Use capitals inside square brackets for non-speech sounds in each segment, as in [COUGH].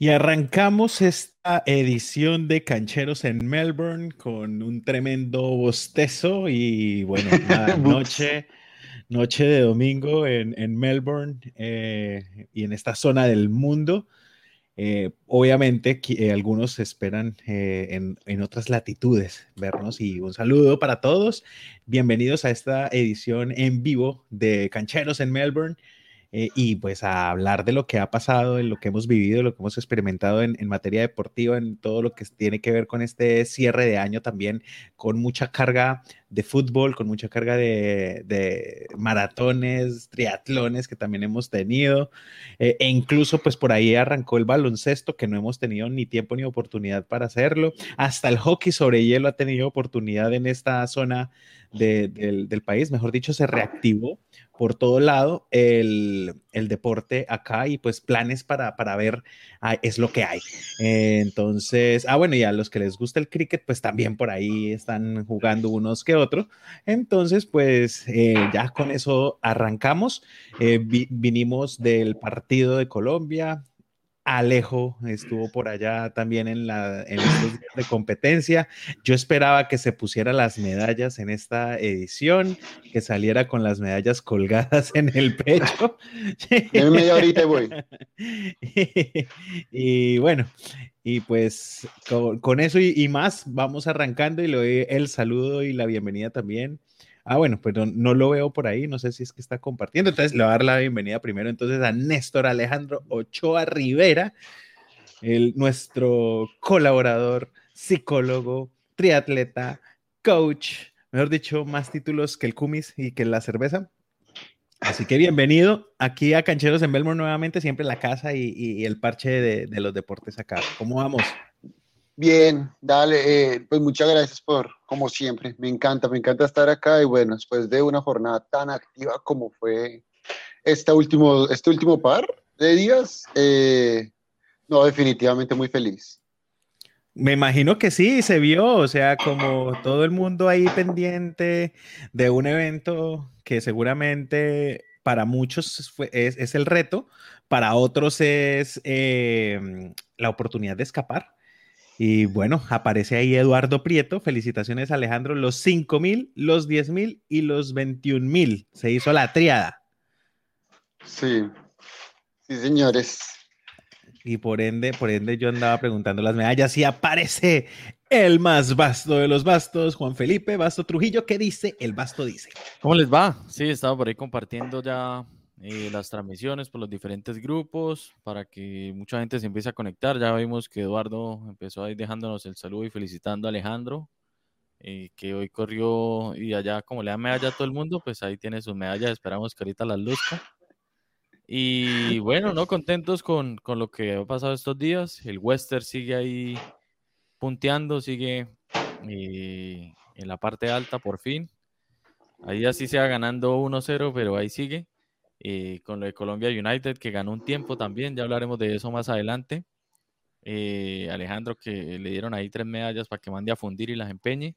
Y arrancamos esta edición de Cancheros en Melbourne con un tremendo bostezo y bueno, [LAUGHS] noche, noche de domingo en, Melbourne eh, y en esta zona del mundo. Eh, obviamente, eh, algunos esperan en, en, otras latitudes vernos y un saludo para todos. Bienvenidos a esta edición en vivo de Cancheros en Melbourne. Eh, y pues a hablar de lo que ha pasado, en lo que hemos vivido, lo que hemos experimentado en, materia deportiva, en todo lo que tiene que ver con este cierre de año también, con mucha carga de fútbol, con mucha carga de, maratones, triatlones que también hemos tenido, eh, e incluso pues por ahí arrancó el baloncesto, que no hemos tenido ni tiempo ni oportunidad para hacerlo, hasta el hockey sobre hielo ha tenido oportunidad en esta zona del, del país, mejor dicho, se reactivó por todo lado el, deporte acá y pues planes para, para ver ah, es lo que hay. entonces, ah, bueno, y a los que les gusta el cricket, pues también por ahí están jugando unos que otros. Entonces, pues eh, ya con eso arrancamos. Eh, vinimos del partido de Colombia, Alejo estuvo por allá también en la en de competencia. Yo esperaba que se pusiera las medallas en esta edición, que saliera con las medallas colgadas en el pecho. [LAUGHS] En media horita voy. [LAUGHS] y, bueno, y pues con, eso y, y, más vamos arrancando y le doy el saludo y la bienvenida también Ah, bueno, pues no, lo veo por ahí, no sé si es que está compartiendo. Entonces le voy a dar la bienvenida primero entonces a Néstor Alejandro Ochoa Rivera, nuestro colaborador, psicólogo, triatleta, coach, mejor dicho, más títulos que el Cumis y que la cerveza. Así que bienvenido aquí a Cancheros en Belmore nuevamente, siempre la casa y, el parche de, de los deportes acá. ¿Cómo vamos? Bien, dale, eh, pues muchas gracias por, como siempre, me encanta, me encanta estar acá y bueno, después de una jornada tan activa como fue este último, este último par de días, eh, no, definitivamente muy feliz. Me imagino que sí, se vio, o sea, como todo el mundo ahí pendiente de un evento que seguramente para muchos es, el reto, para otros es eh, la oportunidad de escapar y bueno, aparece ahí Eduardo Prieto. Felicitaciones, Alejandro. Los 5 mil, los 10 mil y los 21 mil. Se hizo la triada. Sí, sí, señores. Y por ende, por ende, yo andaba preguntando las medallas y aparece el más vasto de los bastos, Juan Felipe Basto Trujillo. ¿Qué dice? El basto dice. ¿Cómo les va? Sí, estaba por ahí compartiendo ya eh, las transmisiones por los diferentes grupos para que mucha gente se empiece a conectar. Ya vimos que Eduardo empezó ahí dejándonos el saludo y felicitando a Alejandro, eh, que hoy corrió y allá como le da medalla a todo el mundo, pues ahí tiene sus medallas, esperamos que ahorita las luzca. Y bueno, no contentos con, con lo que ha pasado estos días. El Western sigue ahí punteando, sigue eh, en la parte alta por fin. Ahí así se va ganando 1-0, pero ahí sigue. Eh, con lo de Colombia United, que ganó un tiempo también, ya hablaremos de eso más adelante. Eh, Alejandro, que le dieron ahí tres medallas para que mande a fundir y las empeñe.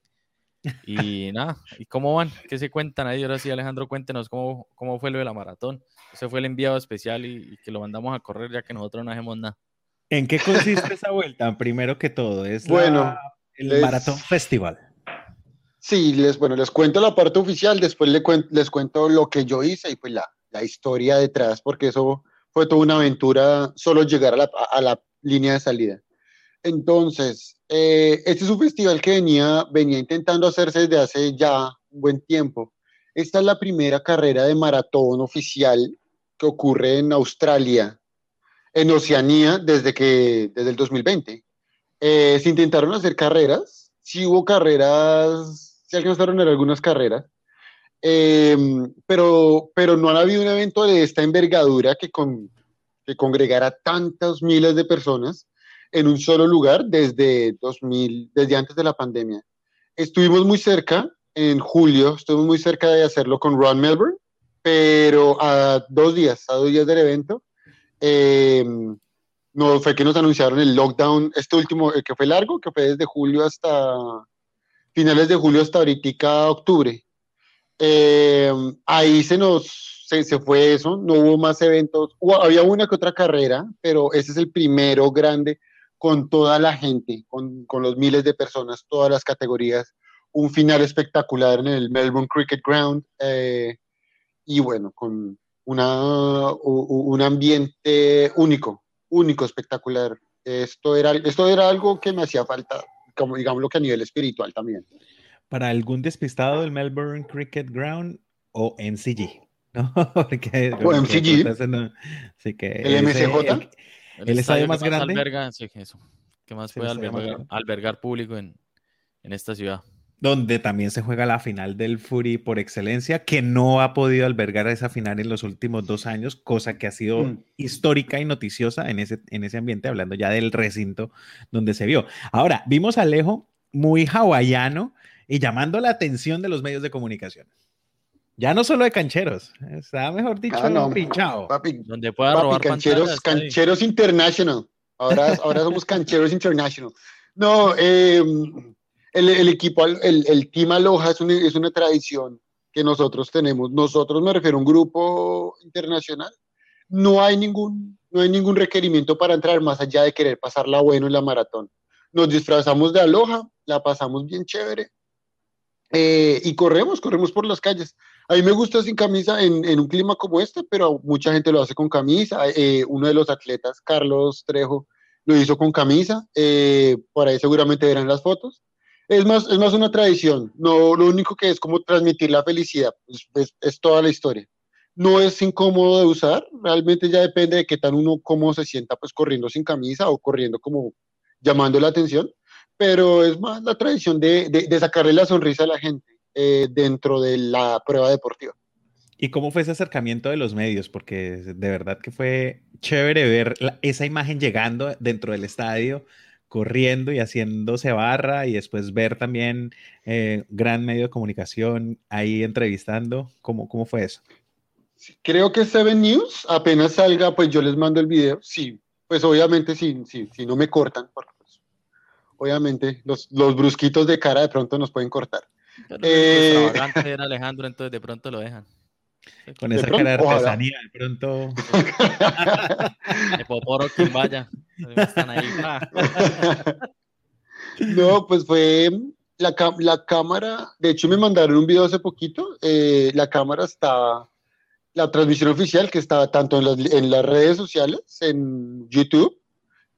Y [LAUGHS] nada, ¿y cómo van? ¿Qué se cuentan ahí? Ahora sí, Alejandro, cuéntenos cómo, cómo fue lo de la maratón. Ese fue el enviado especial y, que lo mandamos a correr ya que nosotros no hacemos nada. ¿En qué consiste esa vuelta? Primero que todo, es bueno, el Maratón Festival. Sí, les, bueno, les cuento la parte oficial, después les, les cuento lo que yo hice y pues la, la historia detrás, porque eso fue toda una aventura solo llegar a la, línea de salida. Entonces, eh, este es un festival que venía, venía intentando hacerse desde hace ya un buen tiempo. Esta es la primera carrera de maratón oficial que ocurre en Australia, en Oceanía, desde, que, desde el 2020. Eh, se intentaron hacer carreras, sí hubo carreras, se alcanzaron a algunas carreras, Em, pero, pero no ha habido un evento de esta envergadura que, con, que congregara tantas miles de personas en un solo lugar desde 2000, desde antes de la pandemia. Estuvimos muy cerca, en julio, estuvimos muy cerca de hacerlo con Ron Melbourne, pero a dos días, a dos días del evento, em, no fue que nos anunciaron el lockdown, este último, que fue largo, que fue desde julio hasta finales de julio hasta ahorita octubre. Eh, ahí se nos, se, se, fue eso, no hubo más eventos, había una que otra carrera, pero ese es el primero grande con toda la gente, con, con los miles de personas, todas las categorías, un final espectacular en el Melbourne Cricket Ground eh, y bueno, con una, un ambiente único, único, espectacular. Esto era, esto era algo que me hacía falta, como digámoslo que a nivel espiritual también. Para algún despistado del Melbourne Cricket Ground o MCG, ¿no? [LAUGHS] Porque, o MCG. que el MCJ. El, estadio más grande. Alberga, sí, eso. ¿Qué más puede albergar, albergar, público en, en esta ciudad? donde también se juega la final del Fury por excelencia, que no ha podido albergar esa final en los últimos dos años, cosa que ha sido mm. histórica y noticiosa en ese, en ese ambiente, hablando ya del recinto donde se vio. Ahora, vimos a Alejo muy hawaiano y llamando la atención de los medios de comunicación. Ya no solo de cancheros, está mejor dicho ah, no, pinchado. donde pueda robar cancheros, cancheros international. Ahora, ahora somos cancheros international. No, eh, el, equipo, el, el, Team Aloha es una, es una tradición que nosotros tenemos. Nosotros me refiero a un grupo internacional. No hay ningún, no hay ningún requerimiento para entrar más allá de querer pasarla bueno en la maratón. Nos disfrazamos de Aloha, la pasamos bien chévere eh, y corremos, corremos por las calles. A mí me gusta sin camisa en, en un clima como este, pero mucha gente lo hace con camisa. Eh, uno de los atletas, Carlos Trejo, lo hizo con camisa. Eh, por ahí seguramente verán las fotos es más, es más una tradición. No, lo único que es como transmitir la felicidad, pues, es, toda la historia. No es incómodo de usar, realmente ya depende de qué tan uno cómo se sienta pues corriendo sin camisa o corriendo como llamando la atención, pero es más la tradición de, de, sacarle la sonrisa a la gente eh, dentro de la prueba deportiva. ¿Y cómo fue ese acercamiento de los medios? Porque de verdad que fue chévere ver esa imagen llegando dentro del estadio corriendo y haciéndose barra y después ver también eh, gran medio de comunicación ahí entrevistando. ¿Cómo, ¿Cómo fue eso? Creo que Seven News, apenas salga, pues yo les mando el video. Sí, pues obviamente si, sí, si no me cortan, porque obviamente los, los, brusquitos de cara de pronto nos pueden cortar. Pero eh... era Alejandro, entonces de pronto lo dejan. [LAUGHS] Con esa cara de artesanía, de pronto. [LAUGHS] de poporo quien vaya. [LAUGHS] no, pues fue la, la, cámara. De hecho, me mandaron un video hace poquito. Eh, la cámara está. La transmisión oficial que estaba tanto en las, en las redes sociales, en YouTube,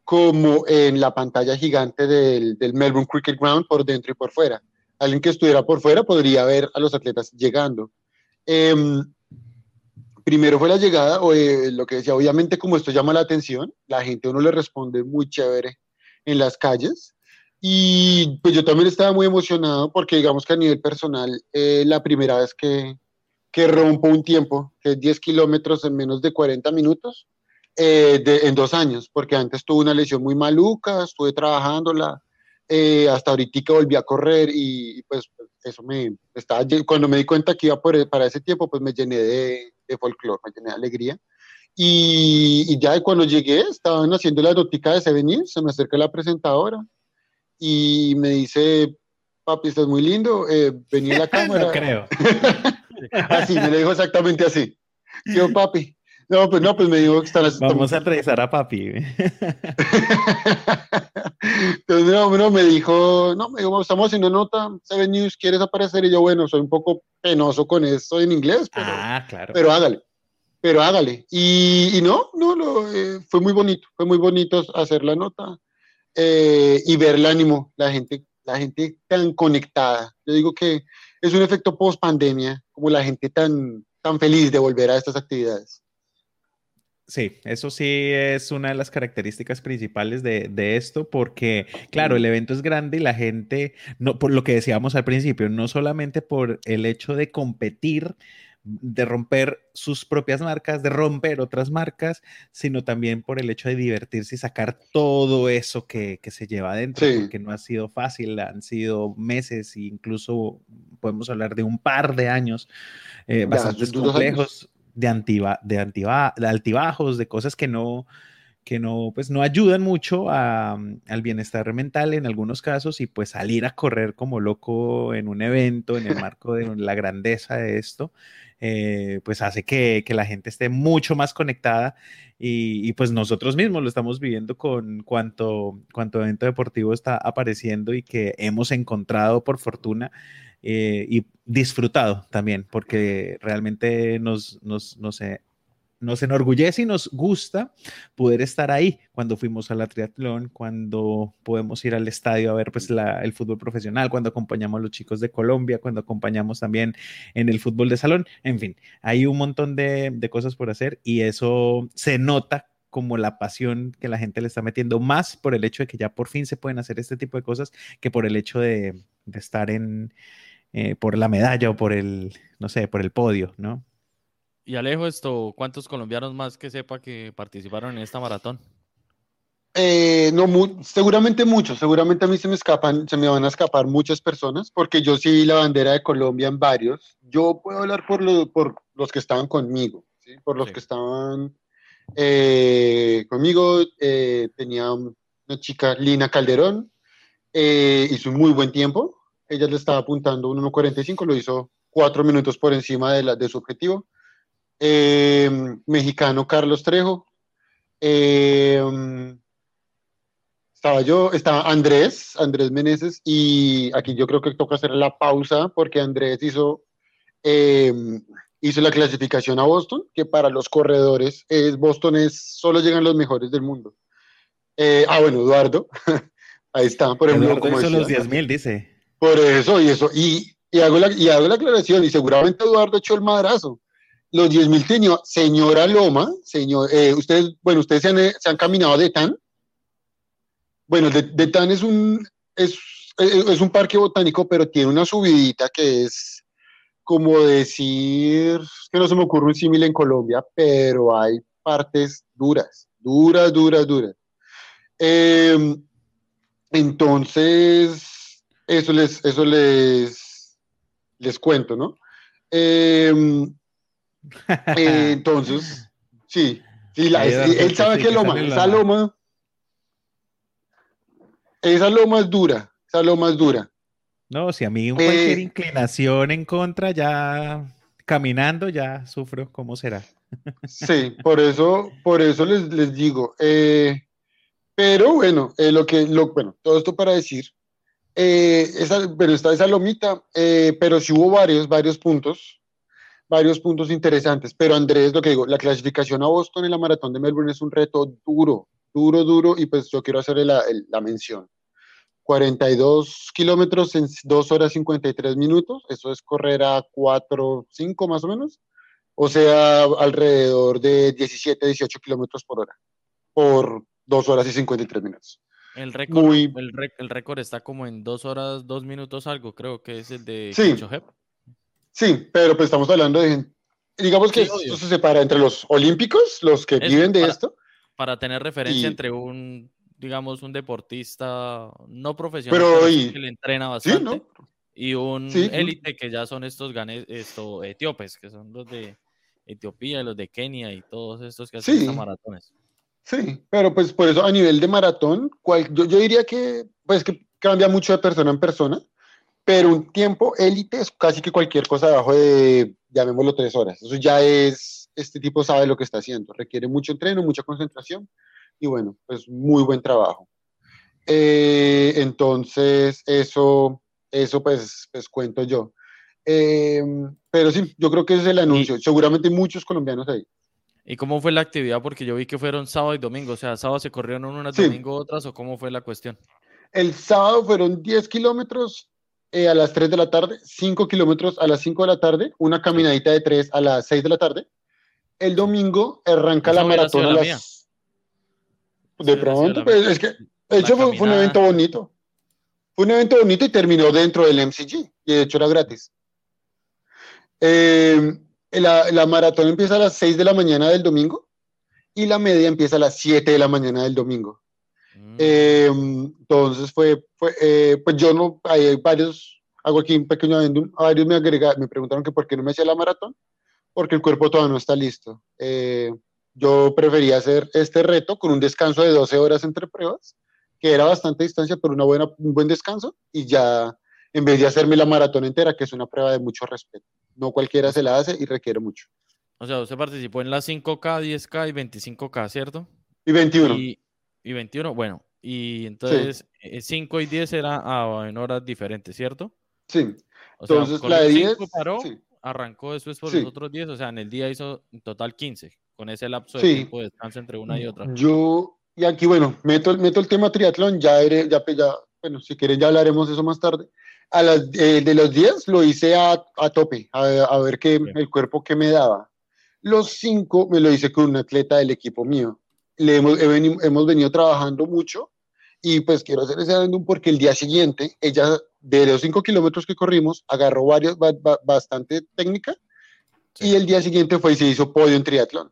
como en la pantalla gigante del, del Melbourne Cricket Ground por dentro y por fuera. Alguien que estuviera por fuera podría ver a los atletas llegando. Em, primero fue la llegada, o, eh, lo que decía, obviamente como esto llama la atención, la gente uno le responde muy chévere en las calles. Y pues yo también estaba muy emocionado porque digamos que a nivel personal, eh, la primera vez que, que rompo un tiempo, que es 10 kilómetros en menos de 40 minutos, eh, en dos años, porque antes tuve una lesión muy maluca, estuve trabajándola, hasta ahorita volví a correr y, pues eso me estaba, cuando me di cuenta que iba por, para ese tiempo, pues me llené de, de folclore, me llené de alegría. Y, ya cuando llegué, estaban haciendo la notica de Seven se me acerca la presentadora y me dice, papi, estás muy lindo, eh, venía la [LAUGHS] cámara. no creo. [LAUGHS] así, me lo dijo exactamente así. [LAUGHS] Yo, papi. No, pues no, pues me dijo que están Vamos a entrevistar a papi. [LAUGHS] Entonces, no, no, me dijo, no, me dijo, estamos haciendo nota, Seven News, ¿quieres aparecer? Y yo, bueno, soy un poco penoso con eso en inglés, pero, ah, claro. pero hágale, pero hágale. Y, y no, no, lo, eh, fue muy bonito, fue muy bonito hacer la nota eh, y ver el ánimo, la gente, la gente tan conectada. Yo digo que es un efecto post pandemia, como la gente tan, tan feliz de volver a estas actividades. Sí, eso sí es una de las características principales de, esto, porque, claro, el evento es grande y la gente, no, por lo que decíamos al principio, no solamente por el hecho de competir, de romper sus propias marcas, de romper otras marcas, sino también por el hecho de divertirse y sacar todo eso que, se lleva adentro, porque no ha sido fácil, han sido meses e incluso podemos hablar de un par de años eh, bastante complejos de, de, altibajos, de cosas que no, que no, pues no ayudan mucho al bienestar mental en algunos casos y pues salir a correr como loco en un evento, en el marco de la grandeza de esto, eh, pues hace que, la gente esté mucho más conectada y, pues nosotros mismos lo estamos viviendo con cuanto, cuanto evento deportivo está apareciendo y que hemos encontrado por fortuna eh, y disfrutado también, porque realmente nos, nos, nos, nos enorgullece y nos gusta poder estar ahí cuando fuimos a la triatlón, cuando podemos ir al estadio a ver pues el fútbol profesional, cuando acompañamos a los chicos de Colombia, cuando acompañamos también en el fútbol de salón, en fin, hay un montón de, cosas por hacer y eso se nota como la pasión que la gente le está metiendo, más por el hecho de que ya por fin se pueden hacer este tipo de cosas que por el hecho de, estar en, eh, por la medalla o por el, no sé, por el podio, ¿no? Y Alejo, esto, ¿cuántos colombianos más que sepa que participaron en esta maratón? Eh, no, seguramente muchos, seguramente a mí se me escapan, se me van a escapar muchas personas, porque yo sí vi la bandera de Colombia en varios. Yo puedo hablar por, por los que estaban conmigo, ¿sí? por los que estaban eh, conmigo. Eh, tenía una chica, Lina Calderón, hizo un muy buen tiempo. Ella le estaba apuntando un 1.45, lo hizo cuatro minutos por encima de, la, de su objetivo. Eh, mexicano Carlos Trejo. Eh, estaba yo, estaba Andrés, Andrés Meneses, y aquí yo creo que toca hacer la pausa porque Andrés hizo, eh, hizo la clasificación a Boston, que para los corredores es Boston es, solo llegan los mejores del mundo. ah, bueno, Eduardo, [LAUGHS] ahí está, por ejemplo. como hizo los 10.000, dice. Por eso, y eso, y, hago la, y hago la aclaración, y seguramente Eduardo echó el madrazo los 10.000 tenía, señora Loma, señor, eh, ustedes, bueno, ustedes se han, se han, caminado de Tan. Bueno, de, Tan es un, es, es, un parque botánico, pero tiene una subidita que es como decir, que no se me ocurre un símil en Colombia, pero hay partes duras, duras, duras, duras. Em, entonces, eso les, eso les, les cuento, ¿no? Eh, [LAUGHS] eh, entonces, sí, sí él sabe que loma, esa loma, esa loma es dura, esa loma es dura. No, si a mí cualquier eh, inclinación en contra, ya caminando, ya sufro, ¿cómo será? [LAUGHS] Sí, por eso, por eso les, digo. Eh, pero bueno, lo que, lo, bueno, todo esto para decir, esa, pero está esa lomita, pero si hubo varios, varios puntos varios puntos interesantes, pero Andrés, lo que digo, la clasificación a Boston en la maratón de Melbourne es un reto duro, duro, duro, y pues yo quiero hacerle la, la mención. 42 kilómetros en 2 horas 53 minutos, eso es correr a 4, 5 más o menos, o sea, alrededor de 17, 18 kilómetros por hora, por 2 horas y 53 minutos. El récord, el, récord está como en 2 horas, 2 minutos algo, creo que es el de sí. Sí, pero pues estamos hablando de, digamos que esto se separa entre los olímpicos, los que viven de esto. Para tener referencia entre un, digamos, un deportista no profesional pero, que le entrena bastante y un élite que ya son estos ganes, esto, etíopes, que son los de Etiopía, los de Kenia y todos estos que hacen maratones. Sí, pero pues por eso a nivel de maratón, yo, yo diría que pues que cambia mucho de persona en persona pero un tiempo élite es casi que cualquier cosa debajo de, llamémoslo, tres horas. Eso ya es, este tipo sabe lo que está haciendo, requiere mucho entreno, mucha concentración y bueno, pues muy buen trabajo. Eh, entonces, eso, eso pues, pues cuento yo. Em, pero sí, yo creo que ese es el anuncio. Seguramente muchos colombianos ahí. ¿Y cómo fue la actividad? Porque yo vi que fueron sábado y domingo, o sea, sábado se corrieron unas, domingo otras, o cómo fue la cuestión. El sábado fueron 10 kilómetros, eh, a las 3 de la tarde, 5 kilómetros a las 5 de la tarde, una caminadita de 3 a las 6 de la tarde. El domingo arranca la maratón a las... De pronto, pues es que, de hecho fue, un evento bonito. Fue un evento bonito y terminó dentro del MCG, y de hecho era gratis. Eh, la, la, maratón empieza a las 6 de la mañana del domingo y la media empieza a las 7 de la mañana del domingo. Mm. Em, entonces fue, fue eh, pues yo no, hay varios, hago aquí un pequeño adendum, varios me agregaron, me preguntaron que por qué no me hacía la maratón, porque el cuerpo todavía no está listo. Eh, yo prefería hacer este reto con un descanso de 12 horas entre pruebas, que era bastante distancia, pero una buena, un buen descanso, y ya en vez de hacerme la maratón entera, que es una prueba de mucho respeto. No cualquiera se la hace y requiere mucho. O sea, usted participó en las 5K, 10K y 25K, ¿cierto? Y 21. Y, 21, bueno. Y entonces 5 eh, y 10 era ah, en horas diferentes, ¿cierto? Sí. entonces la de 10 paró, arrancó después por los otros 10, o sea, en el día hizo en total 15, con ese lapso de tiempo de descanso entre una y otra. Yo, y aquí, bueno, meto, meto el tema triatlón, ya, ya, ya, bueno, si quieren ya hablaremos de eso más tarde. A las, eh, de los 10 lo hice a, a tope, a, a, ver qué, el cuerpo que me daba. Los 5 me lo hice con un atleta del equipo mío. Le hemos, hemos venido trabajando mucho y pues quiero hacer ese adendum porque el día siguiente ella de los 5 kilómetros que corrimos agarró varios, bastante técnica y el día siguiente fue y se hizo podio en triatlón.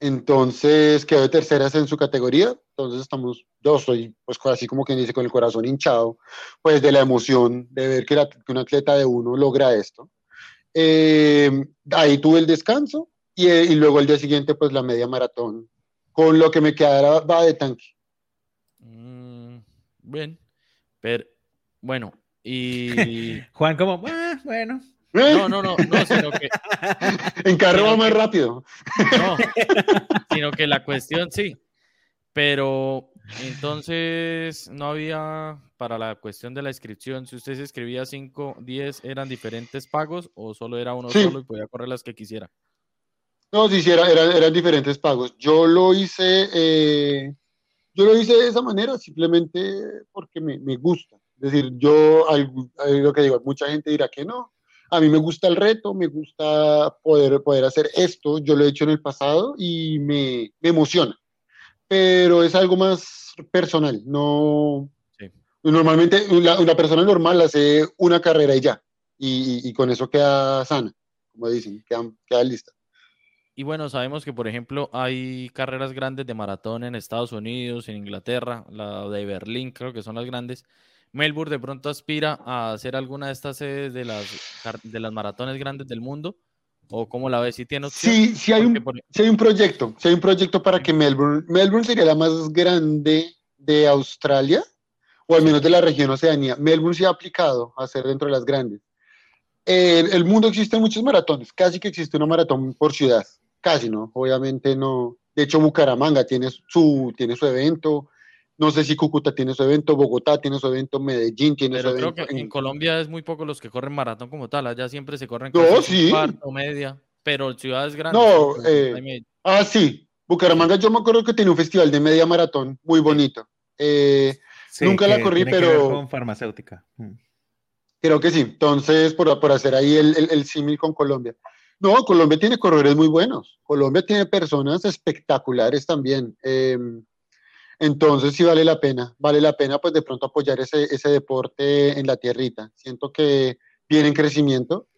Entonces quedó de terceras en su categoría. Entonces estamos, yo soy pues así como quien dice con el corazón hinchado, pues de la emoción de ver que, un atleta de uno logra esto. Eh, ahí tuve el descanso y, y, luego el día siguiente pues la media maratón. Con lo que me quedara va de tanque. Mm, bien, pero bueno, y... [LAUGHS] Juan como, ah, bueno, no, no, no, no, sino que. [LAUGHS] En carro más rápido. No, [LAUGHS] sino que la cuestión sí. Pero entonces no había para la cuestión de la inscripción, si usted se inscribía 5, 10, ¿eran diferentes pagos o solo era uno solo y podía correr las que quisiera? No, sí, sí eran, diferentes pagos. Yo lo hice, eh, yo lo hice de esa manera simplemente porque me, me gusta. Es decir, yo, lo que digo, mucha gente dirá que no, a mí me gusta el reto, me gusta poder, poder hacer esto, yo lo he hecho en el pasado y me, emociona, pero es algo más personal, no... Normalmente una, persona normal hace una carrera y ya, y, con eso queda sana, como dicen, queda, queda lista. Y bueno, sabemos que, por ejemplo, hay carreras grandes de maratón en Estados Unidos, en Inglaterra, la de Berlín, creo que son las grandes, Melbourne de pronto aspira a hacer alguna de estas sedes de las, de las maratones grandes del mundo? ¿O cómo la ves? ¿Si tiene Sí, sí hay, un, hay un proyecto. Sí hay un proyecto para que Melbourne, Melbourne sería la más grande de Australia, o al menos de la región Oceanía. Melbourne se ha aplicado a ser dentro de las grandes. En el mundo existen muchos maratones, casi que existe una maratón por ciudad, casi no, obviamente no. De hecho, Bucaramanga tiene su, tiene su evento, no sé si Cúcuta tiene su evento, Bogotá tiene su evento, Medellín tiene su evento. Creo que en... Colombia es muy poco los que corren maratón como tal, allá siempre se corren no, sí. cuarto, media, pero ciudades grandes. No, eh, ah, sí, Bucaramanga yo me acuerdo que tiene un festival de media maratón muy bonito. Eh, nunca la corrí, pero... con farmacéutica. Mm. Creo que sí, entonces por, por hacer ahí el, el, símil con Colombia. No, Colombia tiene corredores muy buenos. Colombia tiene personas espectaculares también. Eh, entonces sí vale la pena, vale la pena pues de pronto apoyar ese, ese deporte en la tierrita. Siento que viene en crecimiento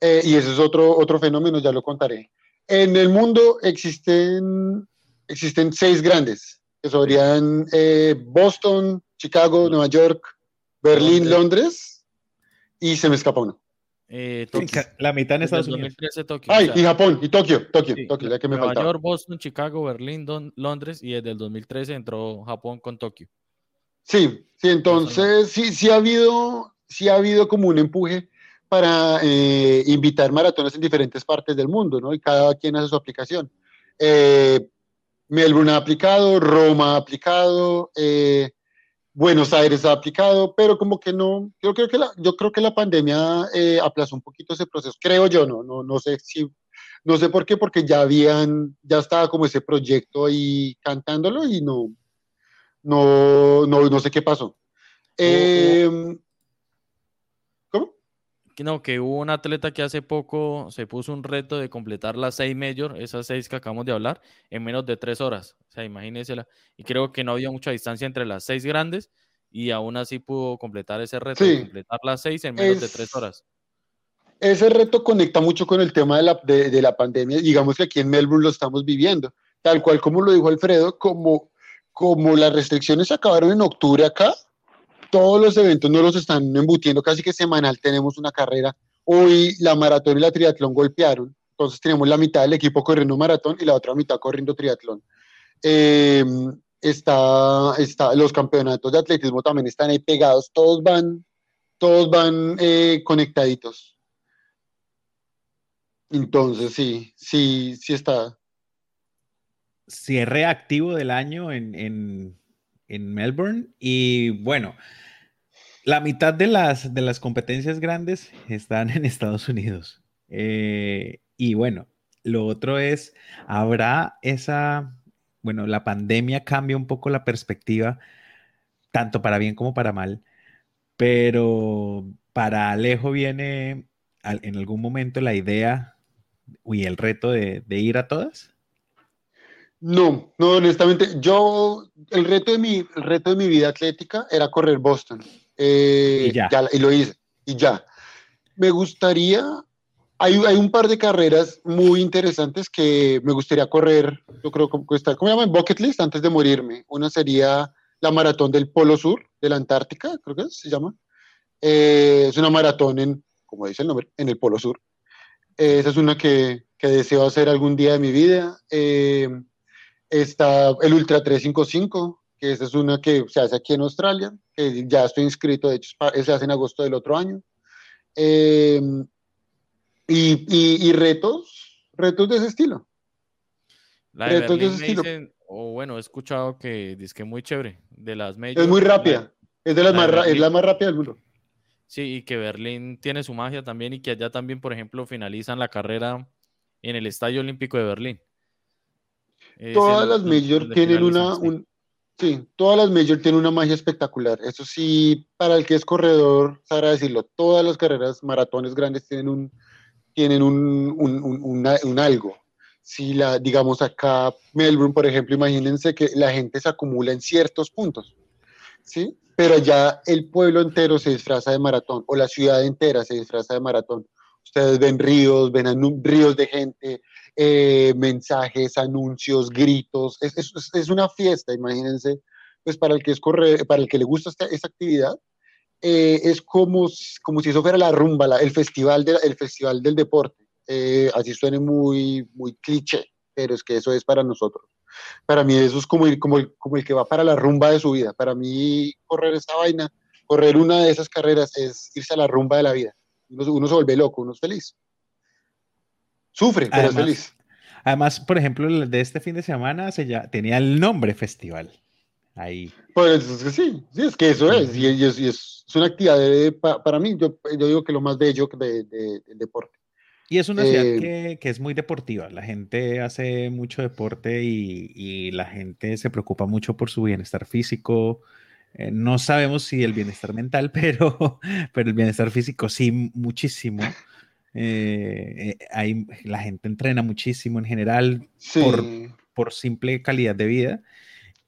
eh, y ese es otro, otro fenómeno, ya lo contaré. En el mundo existen, existen seis grandes, que serían eh, Boston, Chicago, Nueva York, Berlín, Londres y se me escapa uno. Eh, la mitad en Estados Unidos. Ay, y Japón, y Tokio, Tokio, Tokio, ya que me Nueva York, Boston, Chicago, Berlín, Londres, y desde el 2013 entró Japón con Tokio. Sí, sí, entonces sí, sí ha habido, sí ha habido como un empuje para eh, invitar maratones en diferentes partes del mundo, ¿no? Y cada quien hace su aplicación. Eh, Melbourne ha aplicado, Roma ha aplicado, eh, Buenos Aires ha aplicado, pero como que no, yo creo que la, yo creo que la pandemia eh, aplazó un poquito ese proceso, creo yo, no, no, no sé si, no sé por qué, porque ya habían, ya estaba como ese proyecto ahí cantándolo y no, no, no, no sé qué pasó. Eh, no, que hubo un atleta que hace poco se puso un reto de completar las seis major, esas seis que acabamos de hablar, en menos de tres horas. O sea, imagínense. Y creo que no había mucha distancia entre las seis grandes y aún así pudo completar ese reto de completar las seis en menos de tres horas. Ese reto conecta mucho con el tema de la, de la pandemia. Digamos que aquí en Melbourne lo estamos viviendo. Tal cual como lo dijo Alfredo, como, como las restricciones acabaron en octubre acá, todos los eventos no los están embutiendo casi que semanal. Tenemos una carrera. Hoy la maratón y la triatlón golpearon. entonces tenemos la mitad del equipo corriendo maratón y la otra mitad corriendo triatlón. Eh, está, está, los campeonatos de atletismo también están ahí pegados, todos van, todos van eh, conectaditos. Entonces, sí, sí, sí está. Cierre activo del año en, en, en Melbourne y bueno, la mitad de las, de las competencias grandes están en Estados Unidos. Eh, y bueno, lo otro es, habrá esa, bueno, la pandemia cambia un poco la perspectiva, tanto para bien como para mal, pero para Alejo viene en algún momento la idea y el reto de, de ir a todas. No, no, honestamente, yo, el reto de mi, el reto de mi vida atlética era correr Boston. Eh, y, ya. y lo hice, y ya. Me gustaría, hay, hay, un par de carreras muy interesantes que me gustaría correr, yo creo que está, ¿cómo se llama? Bucket list antes de morirme. Una sería la maratón del Polo Sur, de la Antártica, creo que se llama. Eh, es una maratón en, como dice el nombre, en el Polo Sur. Eh, esa es una que, que, deseo hacer algún día de mi vida. está el Ultra 355, que esa es una que se hace aquí en Australia, que ya estoy inscrito, de hecho se hace en agosto del otro año. Em, y, y, retos, retos de ese estilo. retos de, ese estilo. o bueno, he escuchado que dice que es muy chévere, de las Es muy rápida, es, de las más, es la más rápida del mundo. Sí, y que Berlín tiene su magia también y que allá también, por ejemplo, finalizan la carrera en el Estadio Olímpico de Berlín. Todas las majors tienen una, un, Sí, todas las major tienen una magia espectacular. Eso sí, para el que es corredor, sabrá decirlo, todas las carreras, maratones grandes tienen un, tienen un, un, algo. Si la, digamos acá, Melbourne, por ejemplo, imagínense que la gente se acumula en ciertos puntos, ¿sí? Pero ya el pueblo entero se disfraza de maratón, o la ciudad entera se disfraza de maratón. Ustedes ven ríos, ven ríos de gente, eh, mensajes, anuncios, gritos. Es, es, es, una fiesta, imagínense, pues para el que, es correr, para el que le gusta esta, esta actividad, eh, es como, como si eso fuera la rumba, el, festival de, el festival del deporte. Eh, así suene muy, muy cliché, pero es que eso es para nosotros. Para mí eso es como, ir, como, el, como el que va para la rumba de su vida. Para mí correr esta vaina, correr una de esas carreras es irse a la rumba de la vida. Uno se vuelve loco, uno es feliz. Sufre, pero además, es feliz. Además, por ejemplo, el de este fin de semana se ya, tenía el nombre festival. Ahí. Pues sí, sí, es que eso es, y, es, es, una actividad para mí, yo, yo, digo que lo más bello de, de, del deporte. Y es una ciudad eh, que, que, es muy deportiva, la gente hace mucho deporte y, y la gente se preocupa mucho por su bienestar físico, eh, no sabemos si el bienestar mental, [LAUGHS] pero, pero el bienestar físico sí, muchísimo. Eh, eh, hay, la gente entrena muchísimo en general por, por, simple calidad de vida.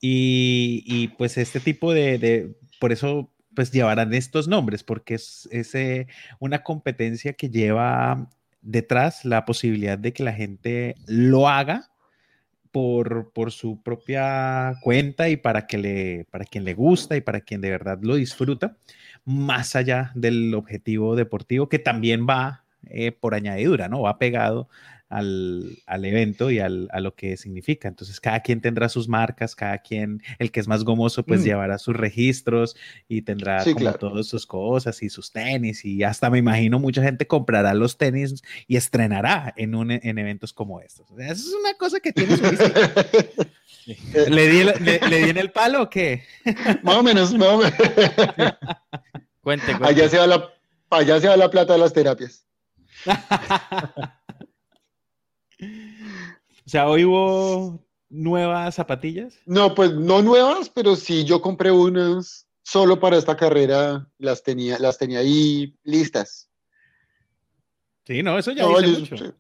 Y, y pues este tipo de, de, por eso pues llevarán estos nombres, porque es, es eh, una competencia que lleva detrás la posibilidad de que la gente lo haga por, por, su propia cuenta y para, que le, para quien le gusta y para quien de verdad lo disfruta, más allá del objetivo deportivo que también va eh, por añadidura, ¿no? Va pegado al, al evento y al, a lo que significa. Entonces, cada quien tendrá sus marcas, cada quien, el que es más gomoso, pues mm. llevará sus registros y tendrá como todas sus cosas y sus tenis. Y hasta me imagino mucha gente comprará los tenis y estrenará en, un, en eventos como estos. O sea, eso es una cosa que tiene su [LAUGHS] ¿Le di, le, di, en el palo o qué? [LAUGHS] más o menos, más o menos. Cuente, cuente. Allá se va la, allá se va la plata de las terapias. O sea, hoy hubo nuevas zapatillas. No, pues no nuevas, pero sí yo compré unas solo para esta carrera, las tenía, las tenía ahí listas. Sí, no, eso ya dice mucho.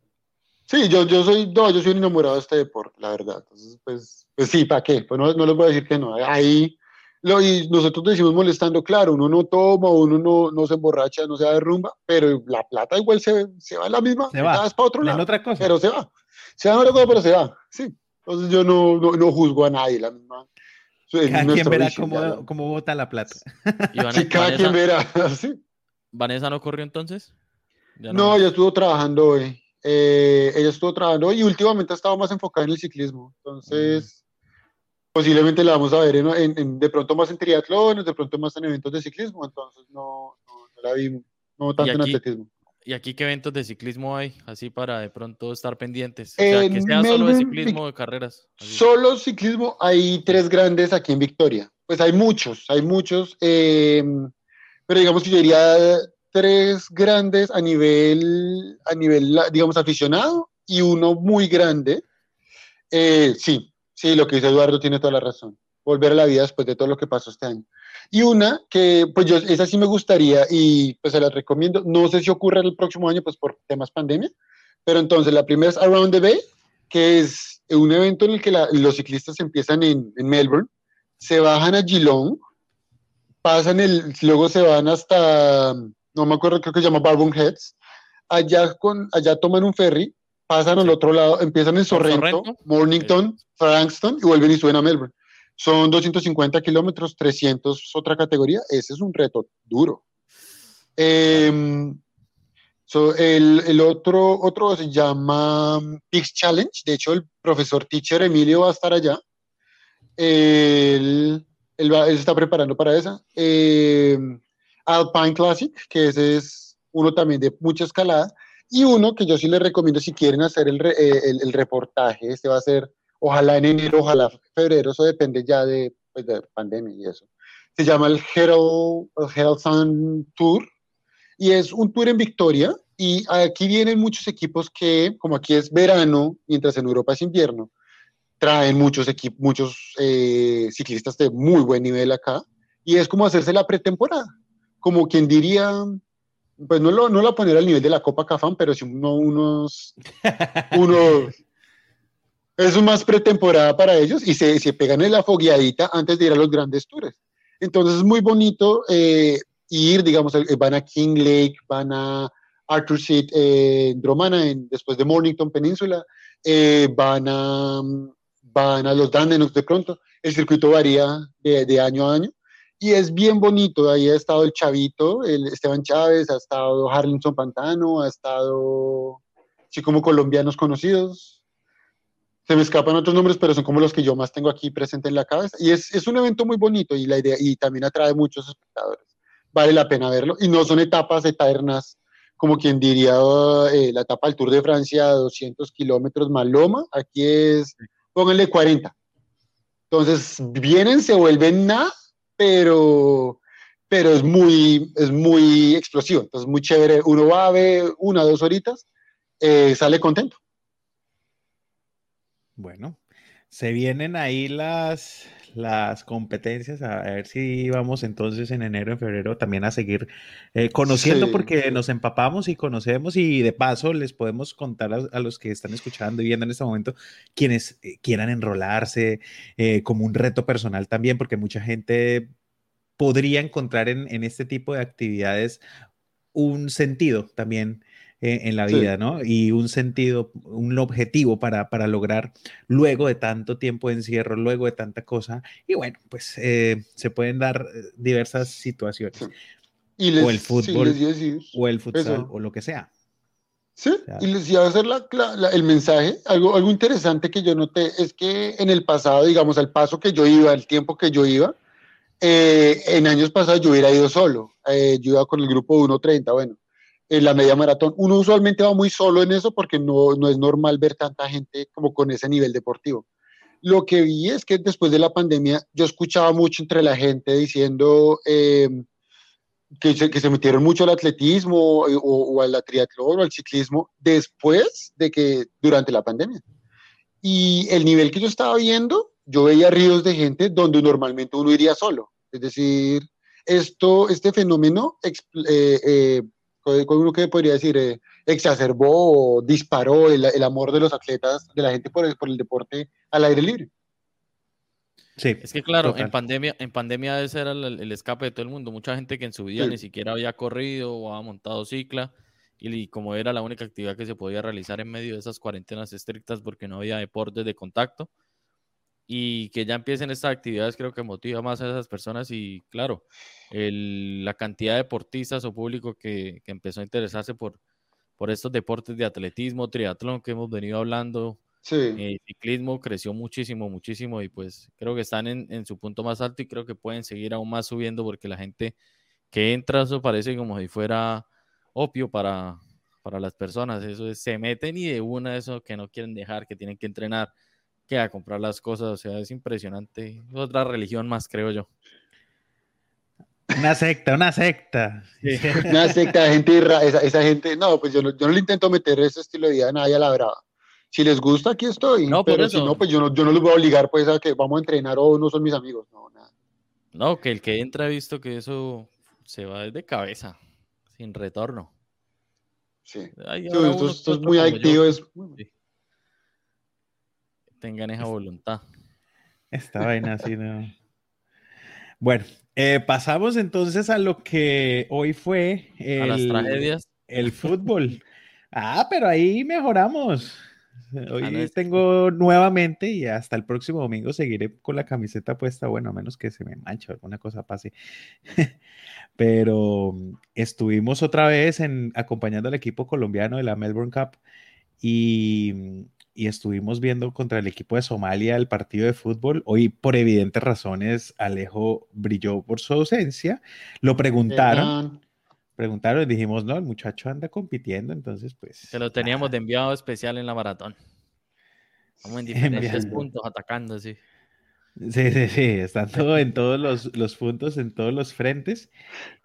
Sí, yo, yo soy, no, yo soy enamorado de este deporte, la verdad. Entonces, pues, pues sí, ¿para qué? Pues no, no les voy a decir que no. Ahí lo, y nosotros decimos molestando, claro, uno no toma, uno no, no se emborracha, no se derrumba, pero la plata igual se, se va a la misma, se va para otro lado, otra cosa. pero se va, se va a otra cosa, pero se va, sí. Entonces yo no, no, no juzgo a nadie, la misma. Cada quien verá cómo, cómo vota la plata. [LAUGHS] ¿Y sí, cada quien verá, [LAUGHS] sí. ¿Vanessa no corrió entonces? no, ya estuvo trabajando hoy. Eh, ella estuvo trabajando y últimamente ha estado más enfocada en el ciclismo. Entonces, posiblemente la vamos a ver en, de pronto más en triatlón, de pronto más en eventos de ciclismo. Entonces, no, no, la vi no tanto en atletismo. ¿Y aquí qué eventos de ciclismo hay? Así para de pronto estar pendientes. O sea, que sea solo de ciclismo de carreras. Solo ciclismo, hay tres grandes aquí en Victoria. Pues hay muchos, hay muchos. Em, pero digamos que yo diría tres grandes a nivel, a nivel, digamos, aficionado y uno muy grande. Eh, sí, sí, lo que dice Eduardo tiene toda la razón. Volver a la vida después de todo lo que pasó este año. Y una que, pues yo, esa sí me gustaría y pues se la recomiendo. No sé si ocurre el próximo año, pues por temas pandemia. Pero entonces la primera es Around the Bay, que es un evento en el que los ciclistas empiezan en, en Melbourne, se bajan a Geelong, pasan el, luego se van hasta no me acuerdo, creo que se llama Barbon Heads. Allá, con, allá toman un ferry, pasan al otro lado, empiezan en Sorrento, Mornington, Frankston y vuelven y suben a Melbourne. Son 250 kilómetros, 300 otra categoría. Ese es un reto duro. Em, el, el, otro, otro se llama Peaks Challenge. De hecho, el profesor teacher Emilio va a estar allá. Él, él, va, él está preparando para esa. Eh, Alpine Classic, que ese es uno también de mucha escalada, y uno que yo sí les recomiendo si quieren hacer el, eh, el, reportaje, este va a ser ojalá en enero, ojalá febrero, eso depende ya de, pues, de pandemia y eso. Se llama el Herald, Sun Tour y es un tour en Victoria y aquí vienen muchos equipos que, como aquí es verano, mientras en Europa es invierno, traen muchos, equipos, muchos eh, ciclistas de muy buen nivel acá y es como hacerse la pretemporada como quien diría, pues no lo, no lo poner al nivel de la Copa Cafán, pero sí uno, unos, [LAUGHS] unos, es más pretemporada para ellos y se, se pegan en la fogueadita antes de ir a los grandes tours. Entonces es muy bonito eh, ir, digamos, eh, van a King Lake, van a Arthur Seat en Dromana, en, después de Mornington Península, eh, van, a, van a los Dandenongs de pronto. El circuito varía de, de año a año y es bien bonito. Ahí ha estado el Chavito, el Esteban Chávez, ha estado Harlinson Pantano, ha estado, sí, como colombianos conocidos. Se me escapan otros nombres, pero son como los que yo más tengo aquí presente en la cabeza. Y es, es un evento muy bonito y, la idea, y también atrae muchos espectadores. Vale la pena verlo. Y no son etapas eternas, como quien diría eh, la etapa del Tour de Francia, 200 kilómetros Maloma. Aquí es, pónganle 40. Entonces, vienen, se vuelven nada pero, pero es, muy, es muy explosivo. Entonces, muy chévere. Uno va a ver una dos horitas, eh, sale contento. Bueno, se vienen ahí las, las competencias, a ver si vamos entonces en enero, en febrero también a seguir eh, conociendo porque nos empapamos y conocemos y de paso les podemos contar a, los que están escuchando y viendo en este momento quienes eh, quieran enrolarse como un reto personal también porque mucha gente podría encontrar en, este tipo de actividades un sentido también en la vida, ¿no? Y un sentido, un objetivo para, para, lograr luego de tanto tiempo de encierro, luego de tanta cosa. Y bueno, pues eh, se pueden dar eh, diversas situaciones. o el fútbol, o el futsal, o lo que sea. Sí, y les iba a hacer el mensaje. Algo, algo interesante que yo noté es que en el pasado, digamos, al paso que yo iba, el tiempo que yo iba, eh, en años pasados yo hubiera ido solo, eh, yo iba con el grupo de 1.30, bueno, en la media maratón. Uno usualmente va muy solo en eso porque no, no es normal ver tanta gente como con ese nivel deportivo. Lo que vi es que después de la pandemia yo escuchaba mucho entre la gente diciendo eh, que, se, que, se, metieron mucho al atletismo o, o, al triatlón o al ciclismo después de que, durante la pandemia. Y el nivel que yo estaba viendo, yo veía ríos de gente donde normalmente uno iría solo. Es decir, esto, este fenómeno, eh, eh, uno que podría decir, eh, exacerbó o disparó el, el, amor de los atletas, de la gente por el, por el deporte al aire libre. Sí, es que claro, en pandemia, en pandemia ese era el, escape de todo el mundo. Mucha gente que en su vida ni siquiera había corrido o había montado cicla y, como era la única actividad que se podía realizar en medio de esas cuarentenas estrictas porque no había deportes de contacto, y que ya empiecen estas actividades creo que motiva más a esas personas y claro, la cantidad de deportistas o público que, empezó a interesarse por, por estos deportes de atletismo, triatlón que hemos venido hablando. Sí. Eh, ciclismo creció muchísimo, muchísimo y pues creo que están en, en, su punto más alto y creo que pueden seguir aún más subiendo porque la gente que entra, eso parece como si fuera opio para, para las personas. Eso es, se meten y de una eso que no quieren dejar, que tienen que entrenar, que a comprar las cosas. O sea, es impresionante. Otra religión más, creo yo. Una secta, una secta. [LAUGHS] Una secta de gente, esa, esa gente, no, pues yo no, yo no le intento meter ese estilo de vida a nadie a la brava. Si les gusta, aquí estoy. No, pero si no, pues yo no, yo no les voy a obligar pues a que vamos a entrenar o no son mis amigos. No, nada. No, que el que entra ha visto que eso se va desde cabeza, sin retorno. Sí. Ay, Sí, ahora esto, es muy adictivo. yo, Es, sí, Tengan esa voluntad. Esta vaina así, ¿no? Bueno, eh, pasamos entonces a lo que hoy fue A las el, tragedias. el fútbol. Ah, pero ahí mejoramos. Hoy Ah, tengo nuevamente y hasta el próximo domingo seguiré con la camiseta puesta, bueno, a menos que se me manche o alguna cosa pase. [LAUGHS] Pero estuvimos otra vez en, acompañando al equipo colombiano de la Melbourne Cup y, y estuvimos viendo contra el equipo de Somalia el partido de fútbol. Hoy, por evidentes razones, Alejo brilló por su ausencia. Lo preguntaron, preguntaron y dijimos, no, el muchacho anda compitiendo, entonces pues... Se lo teníamos de enviado especial en la maratón. Como en diferentes Enviado. puntos atacando, sí. Sí, sí, sí, estando en todos los, los puntos, en todos los frentes.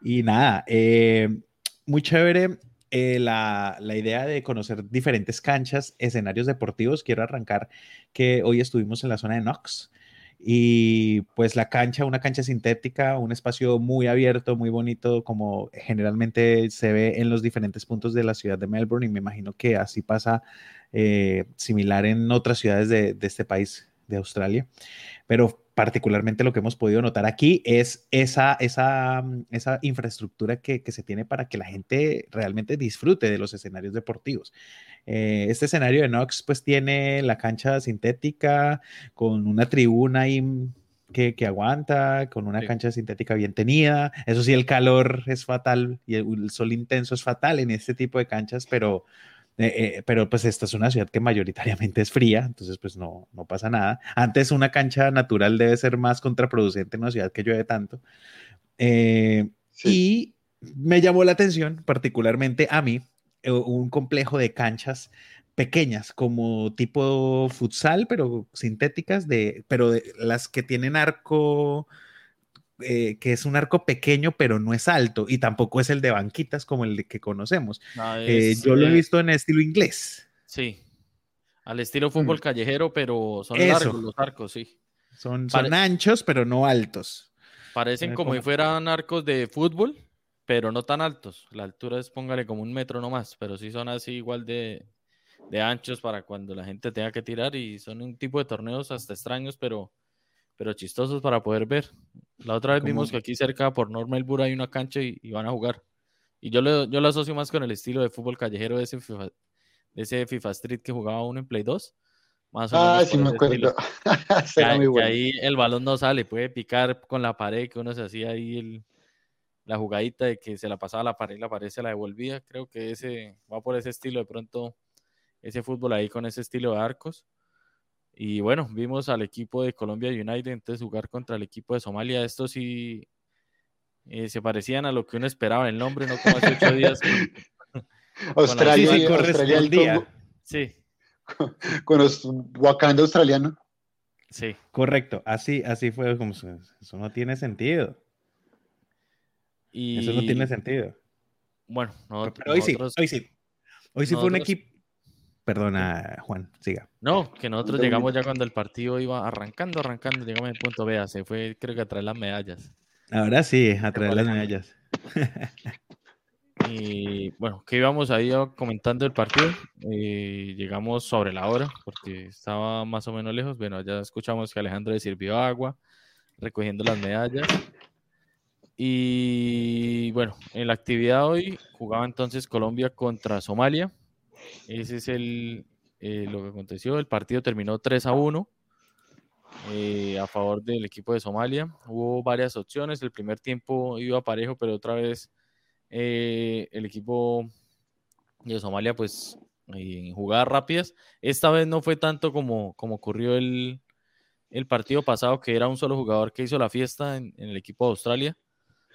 Y nada, eh, muy chévere eh, la, la idea de conocer diferentes canchas, escenarios deportivos. Quiero arrancar que hoy estuvimos en la zona de Knox y pues la cancha, una cancha sintética, un espacio muy abierto, muy bonito, como generalmente se ve en los diferentes puntos de la ciudad de Melbourne y me imagino que así pasa eh, similar en otras ciudades de, de este país, de Australia pero particularmente lo que hemos podido notar aquí es esa, esa, mm, esa infraestructura que, que se tiene para que la gente realmente disfrute de los escenarios deportivos. Eh, este escenario de Knox pues tiene la cancha sintética con una tribuna ahí mm, que, que aguanta, con una Sí. cancha sintética bien tenida. Eso sí, el calor es fatal y el, el sol intenso es fatal en este tipo de canchas, pero eh, eh, pero pues esta es una ciudad que mayoritariamente es fría, entonces pues no, no pasa nada. Antes una cancha natural debe ser más contraproducente en una ciudad que llueve tanto. Eh, sí. Y me llamó la atención, particularmente a mí, eh, un complejo de canchas pequeñas, como tipo futsal, pero sintéticas, de, pero de, las que tienen arco, eh, que es un arco pequeño, pero no es alto, y tampoco es el de banquitas como el que conocemos. No, Eh, yo lo he eh, visto en estilo inglés. Sí. Al estilo fútbol Mm. callejero, pero son Eso. largos los arcos, sí. Son, Pare- son anchos, pero no altos. Parecen como si fueran arcos de fútbol, pero no tan altos. La altura es, póngale, como un metro nomás, pero sí son así igual de, de anchos para cuando la gente tenga que tirar y son un tipo de torneos hasta extraños, pero, pero chistosos para poder ver. La otra vez vimos que aquí cerca por North Melbourne hay una cancha y, y van a jugar. Y yo lo, yo lo asocio más con el estilo de fútbol callejero de ese FIFA, de ese FIFA Street que jugaba uno en Play 2. Más o Ah, menos sí por me acuerdo. [LAUGHS] ahí- muy bueno. ahí el balón no sale, puede picar con la pared, que uno se hacía ahí el- la jugadita de que se la pasaba a la pared y la pared se la devolvía. Creo que ese va por ese estilo de pronto, ese fútbol ahí con ese estilo de arcos. Y bueno, vimos al equipo de Colombia United entonces jugar contra el equipo de Somalia. Estos sí eh, se parecían a lo que uno esperaba el nombre, no como hace ocho días. [LAUGHS] Australia, Australia el correspondía. Congo, Sí, [LAUGHS] con los Wakanda australiano. sí. Correcto, así, así fue como eso no tiene sentido. Y Eso no tiene sentido. bueno, Pero, nosotros, hoy sí, nosotros- hoy sí. Hoy sí fue un equipo. Perdona, Juan, siga. No, que nosotros llegamos ya cuando el partido iba arrancando, arrancando, llegamos al punto B, se fue creo que a traer las medallas. Ahora sí, a traer las medallas. Y bueno, que íbamos ahí comentando el partido, eh, llegamos sobre la hora porque estaba más o menos lejos. Bueno, ya escuchamos que Alejandro le sirvió agua, recogiendo las medallas. Y bueno, en la actividad hoy jugaba entonces Colombia contra Somalia. Ese es el, eh, lo que aconteció. El partido terminó 3 a 1 eh, a favor del equipo de Somalia. Hubo varias opciones. El primer tiempo iba parejo, pero otra vez eh, el equipo de Somalia, pues en jugadas rápidas. Esta vez no fue tanto como, como ocurrió el, el partido pasado, que era un solo jugador que hizo la fiesta en, el equipo de Australia,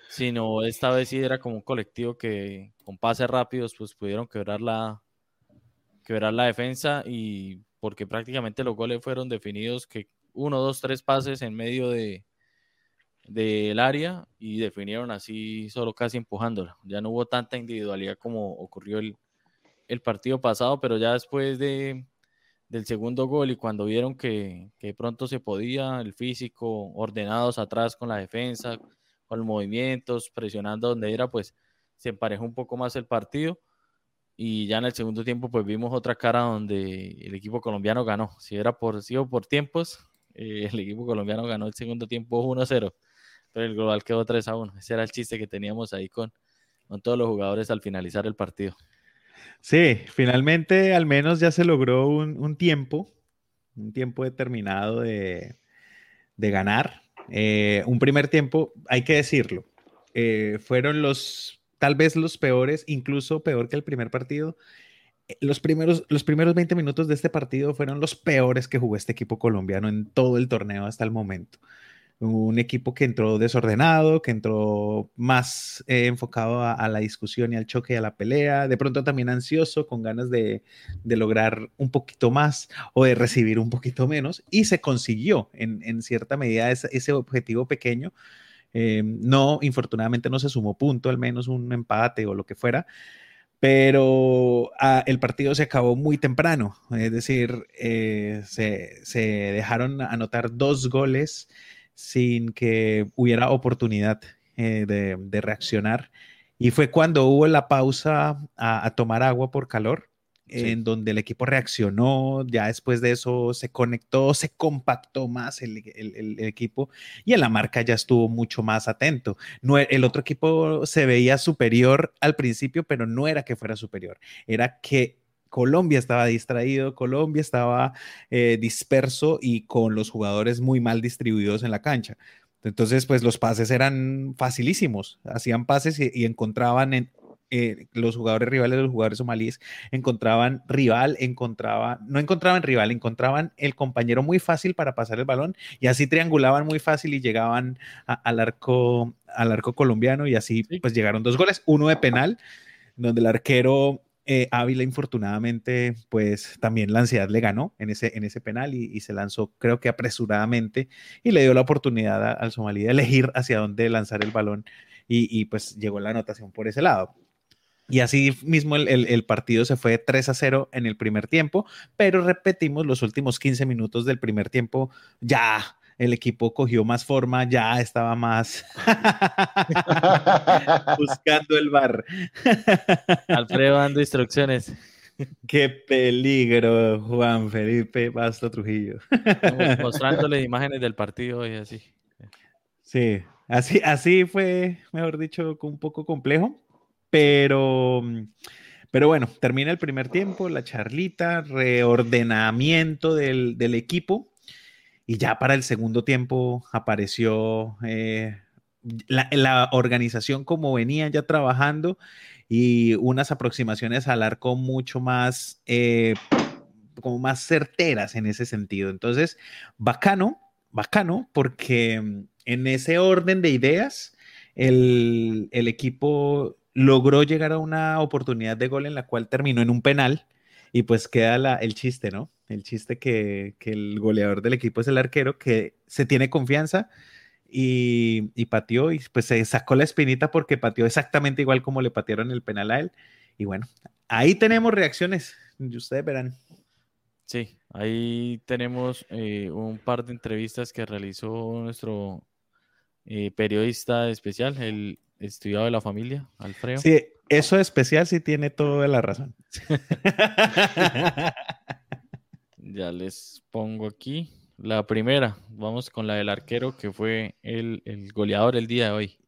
sino esta vez sí era como un colectivo que con pases rápidos pues pudieron quebrar la, quebrar la defensa y porque prácticamente los goles fueron definidos que uno, dos, tres pases en medio de del área y definieron así solo casi empujándola. Ya no hubo tanta individualidad como ocurrió el, el partido pasado, pero ya después de, del segundo gol y cuando vieron que, que pronto se podía, el físico, ordenados atrás con la defensa, con los movimientos, presionando donde era, pues se emparejó un poco más el partido y ya en el segundo tiempo pues vimos otra cara donde el equipo colombiano ganó. Si era por, si por tiempos, eh, [LAUGHS] el equipo colombiano ganó el segundo tiempo 1-0, pero el global quedó 3-1. Ese era el chiste que teníamos ahí con, con todos los jugadores al finalizar el partido. Sí, finalmente al menos ya se logró un, tiempo, un tiempo determinado de, ganar. Eh, un primer tiempo, hay que decirlo, eh, fueron los, tal vez los peores, incluso peor que el primer partido. Eh, los primeros, los primeros 20 minutos de este partido fueron los peores que jugó este equipo colombiano en todo el torneo hasta el momento un equipo que entró desordenado, que entró más eh, enfocado a, la discusión y al choque y a la pelea, de pronto también ansioso, con ganas de, lograr un poquito más o de recibir un poquito menos, y se consiguió en, cierta medida ese, objetivo pequeño. Eh, no, infortunadamente no se sumó punto, al menos un empate o lo que fuera, pero ah, el partido se acabó muy temprano, es decir, eh, se, dejaron anotar dos goles sin que hubiera oportunidad eh, de, reaccionar. Y fue cuando hubo la pausa a, tomar agua por calor, en donde el equipo reaccionó, ya después de eso se conectó, se compactó más el, equipo y en la marca ya estuvo mucho más atento. E, el otro equipo se veía superior al principio, pero no era que fuera superior, era que Colombia estaba distraído, Colombia estaba eh, disperso y con los jugadores muy mal distribuidos en la cancha. Entonces, pues los pases eran facilísimos, hacían pases y, encontraban en, eh, los jugadores rivales, los jugadores somalíes, encontraban rival, encontraban, no encontraban rival, encontraban el compañero muy fácil para pasar el balón y así triangulaban muy fácil y llegaban al arco, al arco colombiano y así pues llegaron dos goles, uno de penal, donde el arquero eh, Ávila, infortunadamente, pues también la ansiedad le ganó en ese, en ese penal y, se lanzó, creo que apresuradamente, y le dio la oportunidad al somalí de elegir hacia dónde lanzar el balón y, pues llegó la anotación por ese lado. Y así mismo el, el, partido se fue 3 a 0 en el primer tiempo, pero repetimos los últimos 15 minutos del primer tiempo, ya el equipo cogió más forma, ya estaba más [LAUGHS] buscando el bar. [LAUGHS] Alfredo dando instrucciones. Qué peligro, Juan Felipe Basto Trujillo. [LAUGHS] Mostrándole imágenes del partido y así. Sí, así, así fue, mejor dicho, un poco complejo, pero, pero bueno, termina el primer tiempo, la charlita, reordenamiento del, del equipo y ya para el segundo tiempo apareció eh, la, organización como venía ya trabajando y unas aproximaciones al arco mucho más, eh, como más certeras en ese sentido. Entonces, bacano, bacano, porque mm, en ese orden de ideas, el, el equipo logró llegar a una oportunidad de gol en la cual terminó en un penal y pues queda el chiste, ¿no? El chiste que, el goleador del equipo es el arquero, que se tiene confianza y, y pateó y pues se sacó la espinita porque pateó exactamente igual como le patearon el penal a él. Y bueno, ahí tenemos reacciones, ustedes verán. Sí, ahí tenemos eh, un par de entrevistas que realizó nuestro eh, periodista especial, el estudiado de la familia, Alfredo. Sí, eso especial sí tiene toda la razón. [LAUGHS] Ya les pongo aquí. La primera, vamos con la del arquero que fue el, goleador el día de hoy.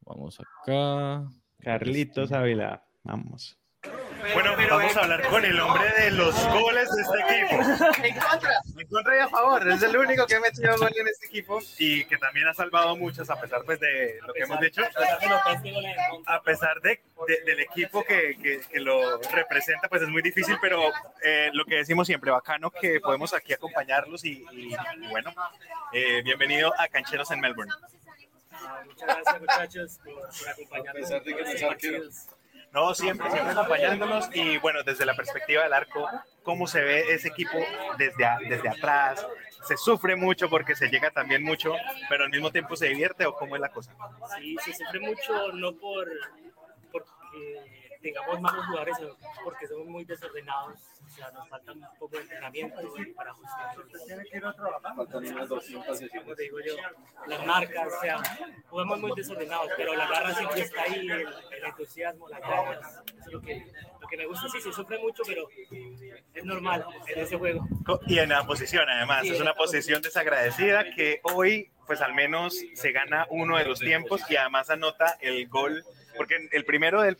Vamos acá. Carlitos Ávila, vamos. Bueno, vamos a hablar con el hombre de los goles de este equipo. En contra. En contra y a favor. Es el único que ha metido gol en este equipo. Y que también ha salvado a muchos a pesar pues, de lo que hemos dicho. A pesar de, del equipo que, que, lo representa, pues es muy difícil, pero eh, lo que decimos siempre, bacano que podemos aquí acompañarlos y, bueno, eh, bienvenido a Cancheros en Melbourne. muchas gracias muchachos por, acompañarnos. A pesar de que no, siempre, siempre acompañándonos y bueno, desde la perspectiva del arco, cómo se ve ese equipo desde, desde atrás, se sufre mucho porque se llega también mucho, pero al mismo tiempo se divierte o cómo es la cosa. Sí, se sufre mucho no por tengamos malos jugadores, porque somos muy desordenados o sea, nos falta un poco de entrenamiento para ajustar. Faltan unas 200 Como te digo yo, las marcas, o sea, jugamos muy desordenados, pero la garra siempre está ahí, el, entusiasmo, las ganas, es lo que, lo que me gusta. Sí, se sufre mucho, pero es normal en ese juego. Y en la posición, además, es una posición desagradecida que hoy, pues al menos se gana uno de los tiempos y además anota el gol porque el primero de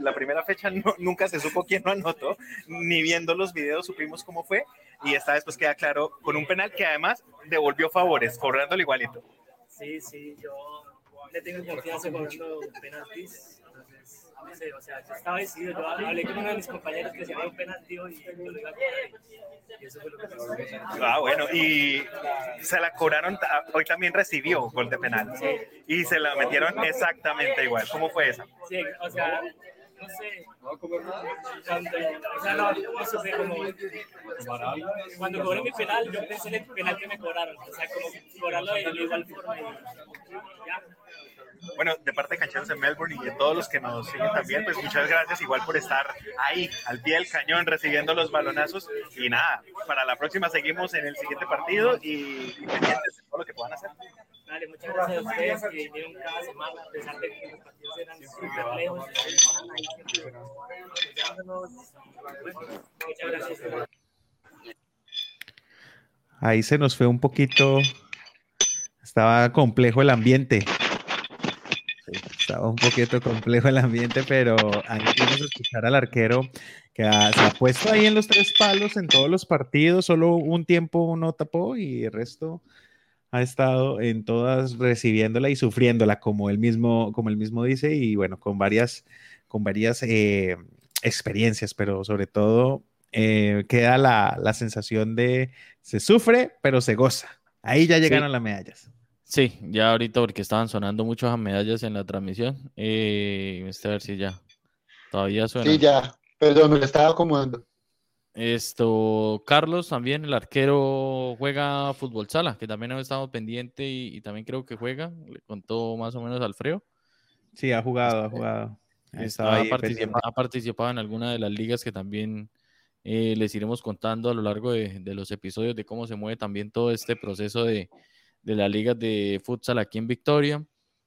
la primera fecha nunca se supo quién lo anotó, ni viendo los videos supimos cómo fue, y esta vez pues queda claro con un penal que además devolvió favores, cobrándolo igualito. Sí, sí, yo le tengo confianza cobrando penaltis, no sé, o sea, yo estaba decidido, yo hablé con uno de mis compañeros que se había un penalti y yo lo iba a cobrar. Y eso fue lo que pasó. Ah, bueno, y se la cobraron, hoy también recibió gol de penal. Y se la metieron exactamente igual. ¿Cómo fue esa? Sí, o sea, no sé. Cuando, o sea, no, no supe como. Cuando cobré mi penal, yo pensé en el penal que me cobraron. O sea, como cobrarlo de, igual forma y ya. Bueno, de parte de Cancheros en Melbourne y de todos los que nos siguen también, pues muchas gracias igual por estar ahí, al pie del cañón, recibiendo los balonazos. Y nada, para la próxima seguimos en el siguiente partido y, pendientes de todo lo que puedan hacer. Vale, muchas gracias a ustedes que vinieron cada semana, a pesar de que los partidos eran súper lejos, muchas gracias. Ahí se nos fue un poquito, estaba complejo el ambiente. Estaba un poquito complejo el ambiente, pero aquí vamos a escuchar al arquero que se ha puesto ahí en los tres palos en todos los partidos, solo un tiempo no tapó y el resto ha estado en todas recibiéndola y sufriéndola, como él mismo, como él mismo dice, y bueno, con varias, con varias eh, experiencias, pero sobre todo eh, queda la, la, sensación de se sufre, pero se goza. Ahí ya llegaron las medallas. Sí, ya ahorita porque estaban sonando muchas medallas en la transmisión. Eh, a ver si ya. Todavía suena. Sí, ya. Perdón, me lo estaba acomodando. Esto, Carlos también, el arquero, juega fútbol sala, que también ha estado pendiente y, también creo que juega. Le contó más o menos Alfredo. Sí, ha jugado, ha jugado. ha, participado, en alguna de las ligas que también eh, les iremos contando a lo largo de, los episodios de cómo se mueve también todo este proceso de, de la liga de futsal aquí en Victoria.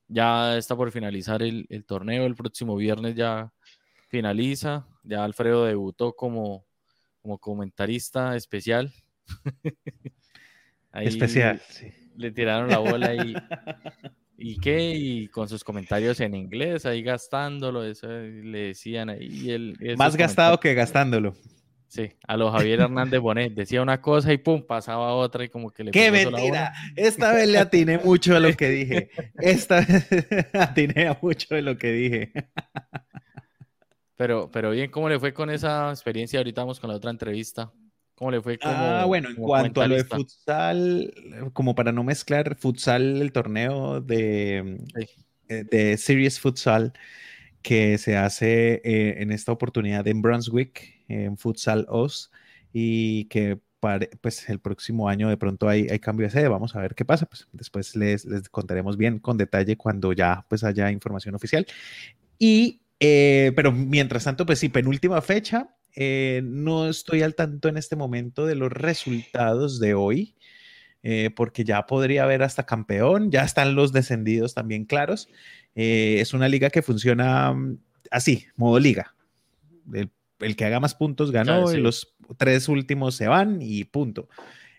Ya está por finalizar el, torneo, el próximo viernes ya finaliza. Ya Alfredo debutó como, como comentarista especial. [LAUGHS] especial, Le tiraron la bola y, [LAUGHS] ¿y qué? Y con sus comentarios en inglés, ahí gastándolo, eso le decían ahí. El, Más gastado que gastándolo. Sí, a los Javier Hernández Bonet decía una cosa y pum, pasaba otra y como que le ¡Qué mentira! Esta vez le atiné mucho a lo que dije. Esta vez [LAUGHS] atiné mucho de lo que dije. Pero, pero bien, ¿cómo le fue con esa experiencia? Ahorita vamos con la otra entrevista. ¿Cómo le fue como, Ah, bueno, en cuanto a lo de futsal, como para no mezclar futsal, el torneo de, eh, de Series Futsal que se hace eh, en esta oportunidad en Brunswick, en Futsal Oz y que pues el próximo año de pronto hay, hay cambio de sede, vamos a ver qué pasa, pues después les, les contaremos bien con detalle cuando ya pues haya información oficial. Y, eh, pero mientras tanto, pues sí, penúltima fecha, eh, no estoy al tanto en este momento de los resultados de hoy, eh, porque ya podría haber hasta campeón, ya están los descendidos también claros. es una liga que funciona mm, así, modo liga. El el que haga más puntos ganó, y los tres últimos se van y punto.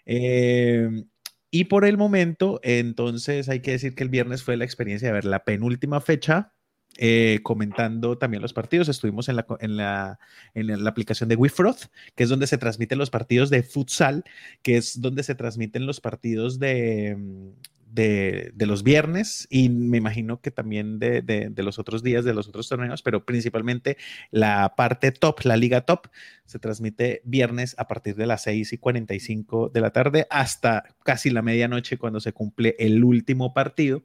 Eh, y por el momento, entonces hay que decir que el viernes fue la experiencia de ver la penúltima fecha eh, comentando también los partidos. Estuvimos en la, en la, en la aplicación de Wifroth, que es donde se transmiten los partidos de futsal, que es donde se transmiten los partidos de, de, los viernes y me imagino que también de, los otros días, de los otros torneos, pero principalmente la parte top, la liga top, se transmite viernes a partir de las 6 y 45 de la tarde hasta casi la medianoche cuando se cumple el último partido.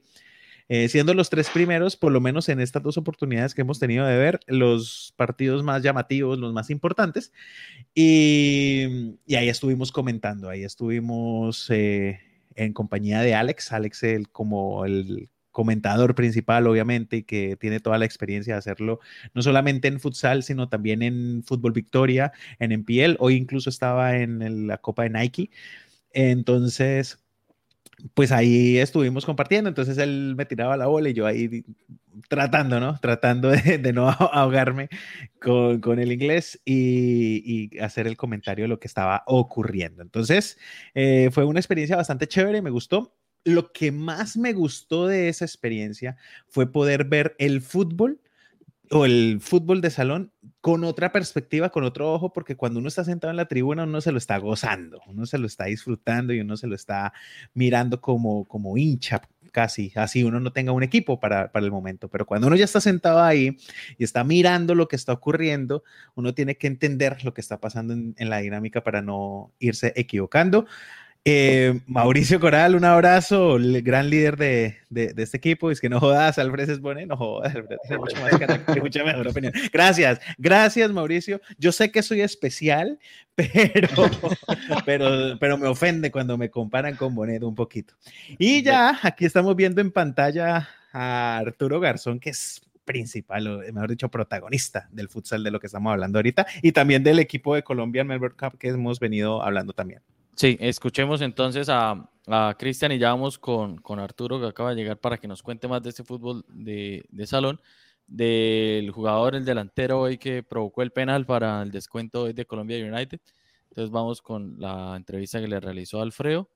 Eh, siendo los tres primeros, por lo menos en estas dos oportunidades que hemos tenido de ver, los partidos más llamativos, los más importantes. Y, ahí estuvimos comentando, ahí estuvimos eh, en compañía de Alex, Alex el, como el comentador principal, obviamente, y que tiene toda la experiencia de hacerlo, no solamente en futsal, sino también en Fútbol Victoria, en NPL, hoy incluso estaba en la Copa de Nike. Entonces, pues ahí estuvimos compartiendo, entonces él me tiraba la bola y yo ahí tratando, ¿no? Tratando [LAUGHS] de, no [LAUGHS] ahogarme con, el inglés y, hacer el comentario de lo que estaba ocurriendo. Entonces, eh, fue una experiencia bastante chévere, me gustó. Lo que más me gustó de esa experiencia fue poder ver el fútbol o el fútbol de salón con otra perspectiva, con otro ojo, porque cuando uno está sentado en la tribuna, uno se lo está gozando, uno se lo está disfrutando y uno se lo está mirando como, como hincha casi, así uno no tenga un equipo para, para el momento, pero cuando uno ya está sentado ahí y está mirando lo que está ocurriendo, uno tiene que entender lo que está pasando en, en la dinámica para no irse equivocando. Eh, Mauricio Coral, un abrazo, el gran líder de, de, este equipo. Es que no jodas, Alfred es bueno, no jodas, Alfred tiene mucho más mucha [LAUGHS] mejor opinión. Gracias, gracias, Mauricio. Yo sé que soy especial, [LAUGHS] pero, pero, pero me ofende cuando me comparan con Bonet un poquito. Y ya, aquí estamos viendo en pantalla a Arturo Garzón, que es principal, o mejor dicho, protagonista del futsal de lo que estamos hablando ahorita, y también del equipo de Colombia en Melbourne Cup que hemos venido hablando también. Sí, escuchemos entonces a, a Cristian y ya vamos con, con, Arturo que acaba de llegar para que nos cuente más de este fútbol de, de, salón, del jugador, el delantero hoy que provocó el penal para el descuento de Colombia United. Entonces vamos con la entrevista que le realizó Alfredo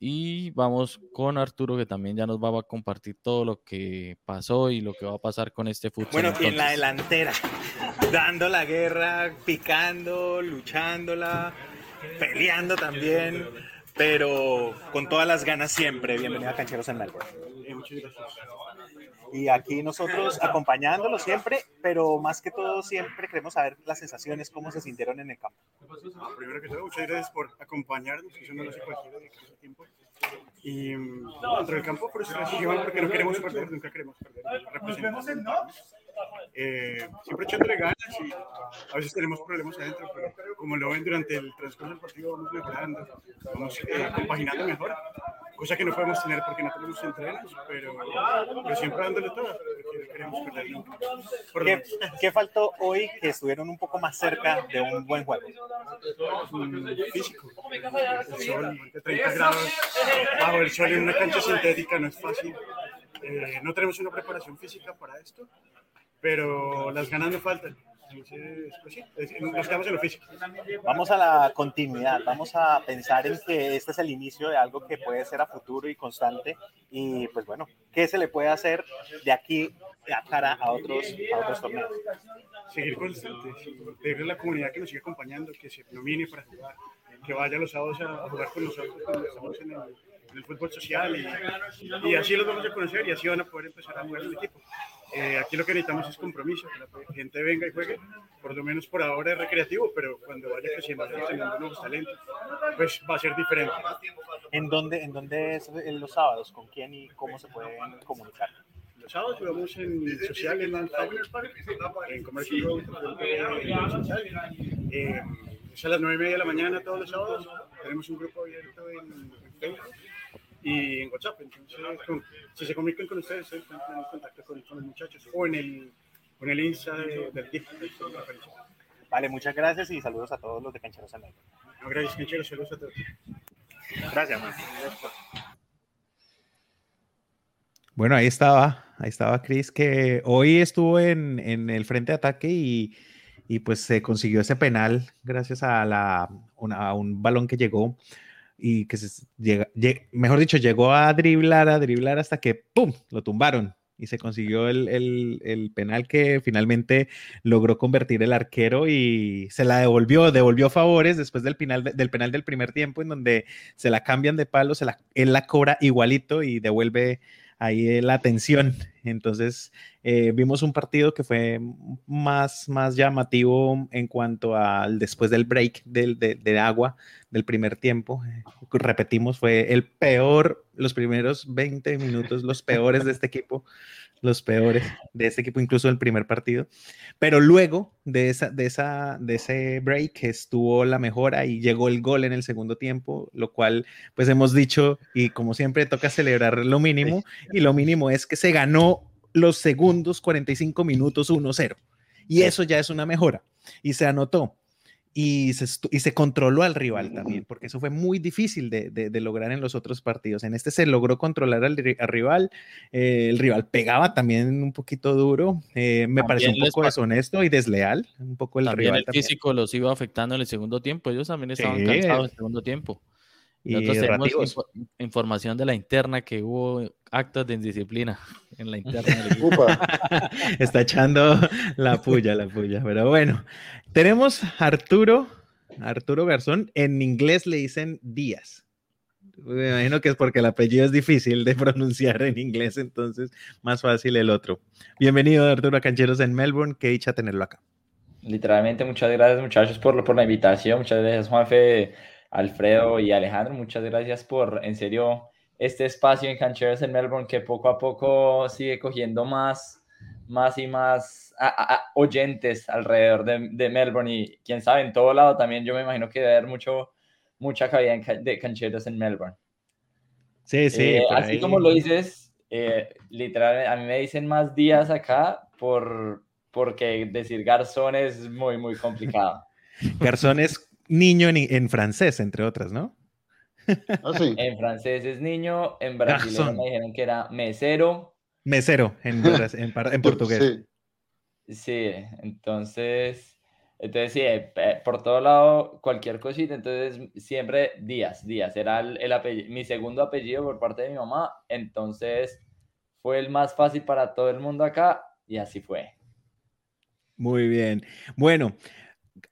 y vamos con Arturo que también ya nos va a compartir todo lo que pasó y lo que va a pasar con este fútbol. Bueno, y en la delantera, [LAUGHS] dando la guerra, picando, luchándola peleando también, pero con todas las ganas siempre. Bienvenido a Cancheros en Melbourne. muchas gracias. Y aquí nosotros acompañándolo siempre, pero más que todo siempre queremos saber las sensaciones, cómo se sintieron en el campo. Primero que todo, muchas gracias por acompañarnos, que eso no lo hace cualquiera de tiempo. Y dentro del campo, por eso porque no queremos perder, nunca queremos perder. Eh, siempre echándole ganas y a veces tenemos problemas adentro, pero como lo ven durante el transcurso del partido, vamos mejorando, vamos eh, compaginando mejor, cosa que no podemos tener porque no tenemos entrenos, pero, pero siempre dándole todo, queremos perder nunca. ¿Qué, ¿Qué, faltó hoy que estuvieron un poco más cerca de un buen juego? Mm, físico. El sol, 30 grados, bajo el sol en una cancha sintética no es fácil. Eh, no tenemos una preparación física para esto pero las ganas no faltan. En. Vamos a la continuidad, vamos a pensar en que este es el inicio de algo que puede ser a futuro y constante y pues bueno, ¿qué se le puede hacer de aquí a cara a otros, a otros torneos? Seguir constante, pedirle a la comunidad que nos siga acompañando, que se nomine para jugar, que vaya los sábados a, jugar con nosotros cuando estamos en el, fútbol social y, y, así los vamos a conocer y así van a poder empezar a jugar el equipo. Eh, aquí lo que necesitamos es compromiso, que la gente venga y juegue, por lo menos por ahora es recreativo, pero cuando vaya creciendo, teniendo nuevos talentos, pues va a ser diferente. ¿En dónde, en dónde es los sábados? ¿Con quién y cómo se pueden comunicar? Los sábados jugamos en social, en en Comercio en social. Eh, es a las nueve y media de la mañana todos los sábados. Tenemos un grupo abierto en Facebook y en WhatsApp. Entonces, si se comunican con ustedes, están en contacto con, los muchachos o en el, con el Insta del TIF. Vale, muchas gracias y saludos a todos los de Cancheros en no, Gracias, Cancheros, saludos a todos. Gracias, man. Bueno, ahí estaba, ahí estaba Chris, que hoy estuvo en, en el frente de ataque y, y, pues se consiguió ese penal gracias a, la, a un balón que llegó y que se llega, mejor dicho, llegó a driblar, a driblar hasta que ¡pum! lo tumbaron. y se consiguió el, penal que finalmente logró convertir el arquero y se la devolvió, devolvió favores después del, final, del penal del primer tiempo en donde se la cambian de palo, se la, él la cobra igualito y devuelve ahí la atención. Entonces, eh, vimos un partido que fue más, más llamativo en cuanto al después del break del, de, agua del primer tiempo. Repetimos, fue el peor, los primeros 20 minutos, los peores de este equipo los peores de este equipo, incluso el primer partido. Pero luego de, esa, de, esa, de ese break estuvo la mejora y llegó el gol en el segundo tiempo, lo cual pues hemos dicho y como siempre toca celebrar lo mínimo y lo mínimo es que se ganó los segundos 45 minutos 1-0 y eso ya es una mejora. Y se anotó. Y se, y se controló al rival también, porque eso fue muy difícil de, de, lograr en los otros partidos. En este se logró controlar al, rival, eh, el rival pegaba también un poquito duro, eh, me pareció un poco deshonesto y desleal, un poco el también rival. El físico los iba afectando en el segundo tiempo, ellos también estaban cansados en el segundo tiempo. Y Nosotros tenemos información de la interna que hubo actos de indisciplina [LAUGHS] en la interna. [LAUGHS] Está echando la puya, la puya. Pero bueno, tenemos Arturo, Arturo Garzón. En inglés le dicen Díaz. Me imagino que es porque el apellido es difícil de [LAUGHS] pronunciar en inglés, entonces más fácil el otro. Bienvenido, Arturo, a Cancheros en Melbourne. Qué dicha tenerlo acá. Literalmente, muchas gracias, muchachos, por, por la invitación. Muchas gracias, Juanfe Alfredo y Alejandro, muchas gracias por, en serio, este espacio en Cancheros en Melbourne que poco a poco sigue cogiendo más, más y más oyentes alrededor de, Melbourne y quién sabe, en todo lado también yo me imagino que debe haber mucho, mucha cabida de Cancheros en Melbourne. Sí, sí. Eh, así como lo dices, eh, literalmente a mí me dicen más días acá por, porque decir garzón es muy, muy complicado. [LAUGHS] Garzón es niño en, francés, entre otras, ¿no? Ah, en francés es niño, en brasileño me dijeron que era mesero. Mesero, en, en, [LAUGHS] portugués. Sí. entonces, entonces sí, eh, por todo lado, cualquier cosita, entonces siempre Díaz, Díaz, era el, mi segundo apellido por parte de mi mamá, entonces fue el más fácil para todo el mundo acá y así fue. Muy bien. Bueno,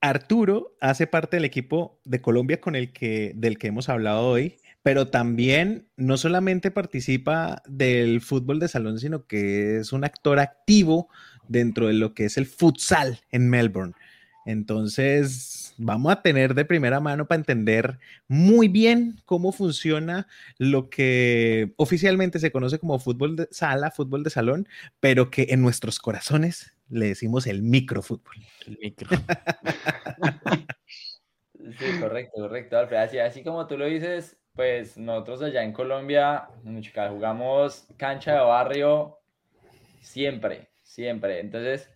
Arturo hace parte del equipo de Colombia con el que, del que hemos hablado hoy, pero también no solamente participa del fútbol de salón, sino que es un actor activo dentro de lo que es el futsal en Melbourne. Entonces, vamos a tener de primera mano para entender muy bien cómo funciona lo que oficialmente se conoce como fútbol de sala, fútbol de salón, pero que en nuestros corazones le decimos el microfútbol. El micro. sí, correcto, correcto, Así, así como tú lo dices, pues nosotros allá en Colombia, jugamos cancha de barrio siempre, siempre. Entonces,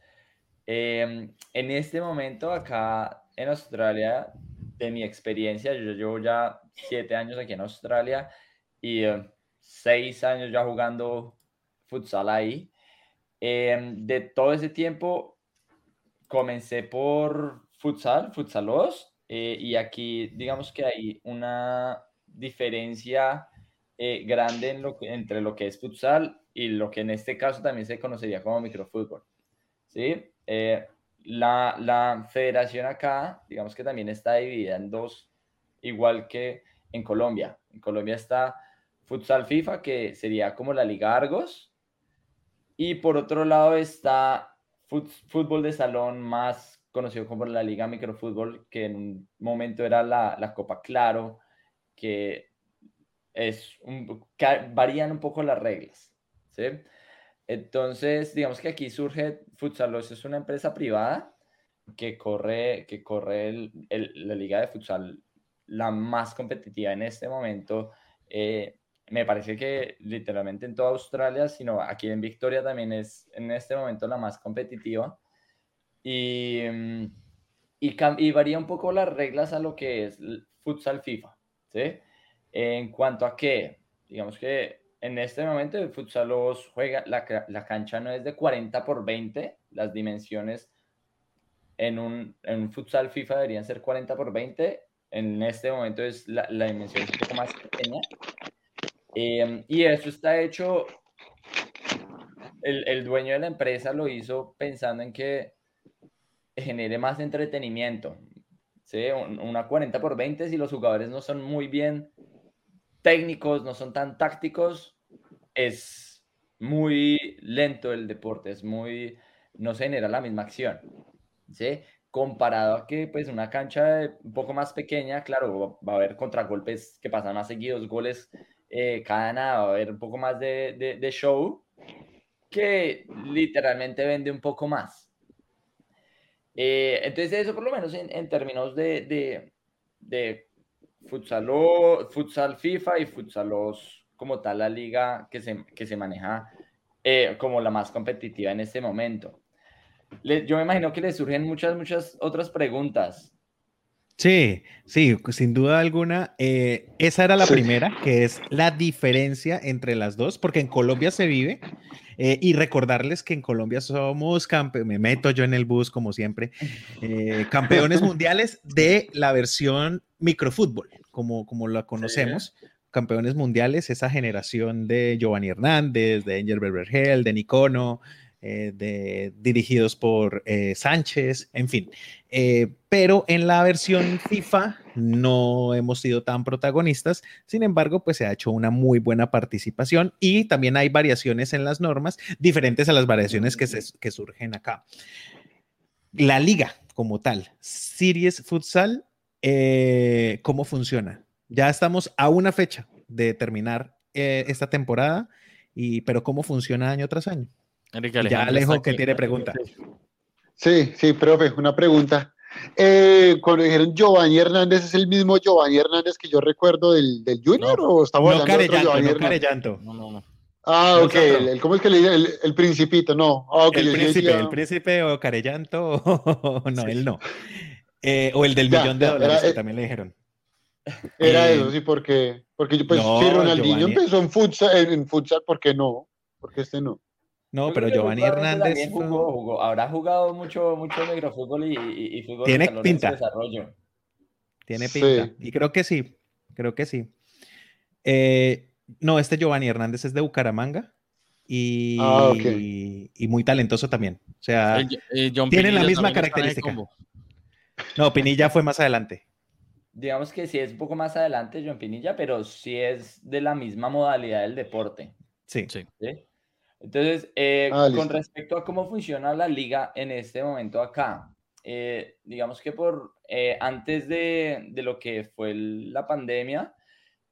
em, en este momento acá en Australia, de mi experiencia, yo llevo ya siete años aquí en Australia y eh, seis años ya jugando futsal ahí. Em, de todo ese tiempo, comencé por futsal, futsalos, eh, y aquí digamos que hay una diferencia eh, grande en lo entre lo que es futsal y lo que en este caso también se conocería como microfútbol. ¿sí? Eh, la, la federación acá, digamos que también está dividida en dos, igual que en Colombia. En Colombia está futsal FIFA, que sería como la Liga Argos, y por otro lado está fútbol de salón más conocido como la Liga Microfútbol, que en un momento era la, la Copa Claro, que es un, varían un poco las reglas. ¿sí? Entonces, digamos que aquí surge Futsalos, es una empresa privada que corre, que corre la liga de futsal la más competitiva en este momento. Eh, me parece que literalmente en toda Australia, sino aquí en Victoria también es en este momento la más competitiva. Y, mm, y, y varía un poco las reglas a lo que es futsal FIFA. ¿sí? En cuanto a que, digamos que en este momento el futsal los juega, la, la, cancha no es de 40 por 20, las dimensiones en un, en un futsal FIFA deberían ser 40 por 20, en este momento es la, la dimensión un poco más pequeña Em, y eso está hecho el, el dueño de la empresa lo hizo pensando en que genere más entretenimiento. ¿sí? Una 40 por 20, si los jugadores no son muy bien técnicos, no son tan tácticos, es muy lento el deporte, es muy, no se genera la misma acción. ¿sí? Comparado a que pues una cancha un poco más pequeña, claro, va a haber contragolpes que pasan más seguidos, goles eh, cada nada, va a haber un poco más de, de show que literalmente vende un poco más. Eh, entonces, eso por lo menos en, términos de, de, de futsal, futsal FIFA y futsalos como tal la liga que se, que se maneja eh, como la más competitiva en este momento. yo me imagino que le surgen muchas, muchas otras preguntas. Sí, sí, sin duda alguna. Eh, esa era la primera, que es la diferencia entre las dos, porque en Colombia se vive eh, y recordarles que en Colombia somos campeones, me meto yo en el bus como siempre, eh, campeones [LAUGHS] mundiales de la versión microfútbol, como, como la conocemos. Campeones mundiales, esa generación de Giovanni Hernández, de Angel Berbergel, de Nicono, eh, dirigidos por eh, Sánchez, en fin. Eh, pero en la versión FIFA no hemos sido tan protagonistas, sin embargo, pues se ha hecho una muy buena participación y también hay variaciones en las normas diferentes a las variaciones que, que surgen acá. La liga como tal, Series Futsal, ¿cómo funciona? Ya estamos a una fecha de terminar esta temporada, y, pero ¿cómo funciona año tras año? Ya Alejo que tiene pregunta. Sí, sí, profe, una pregunta. Eh, cuando dijeron Giovanni Hernández, ¿es el mismo Giovanni Hernández que yo recuerdo del, del Junior o estamos no hablando de otro Giovanni no No, no, no. Ah, ok, el, ¿cómo es que le dice? El, el principito, no. Ah, el príncipe, el príncipe o Carellanto, [LAUGHS] no, él no. Eh, o el del millón de dólares, que también le dijeron. Era eh, eso, sí, porque, porque pues, si Ronaldinho empezó en futsal, en futsal, ¿por qué no? Porque este no. No, pero Giovanni Hernández jugó, habrá jugado mucho, mucho microfútbol y, y, fútbol Tiene pinta. desarrollo. Tiene pinta. Y creo que sí, creo que sí. Eh, no, este Giovanni Hernández es de Bucaramanga y, ah, y, muy talentoso también. O sea, eh, tiene la misma característica. No, Pinilla fue más adelante. Digamos que sí es un poco más adelante John Pinilla, pero sí es de la misma modalidad del deporte. Sí. ¿Sí? Entonces, eh, ah, con respecto a cómo funciona la liga en este momento acá, eh, digamos que por eh, antes de, de, lo que fue la pandemia,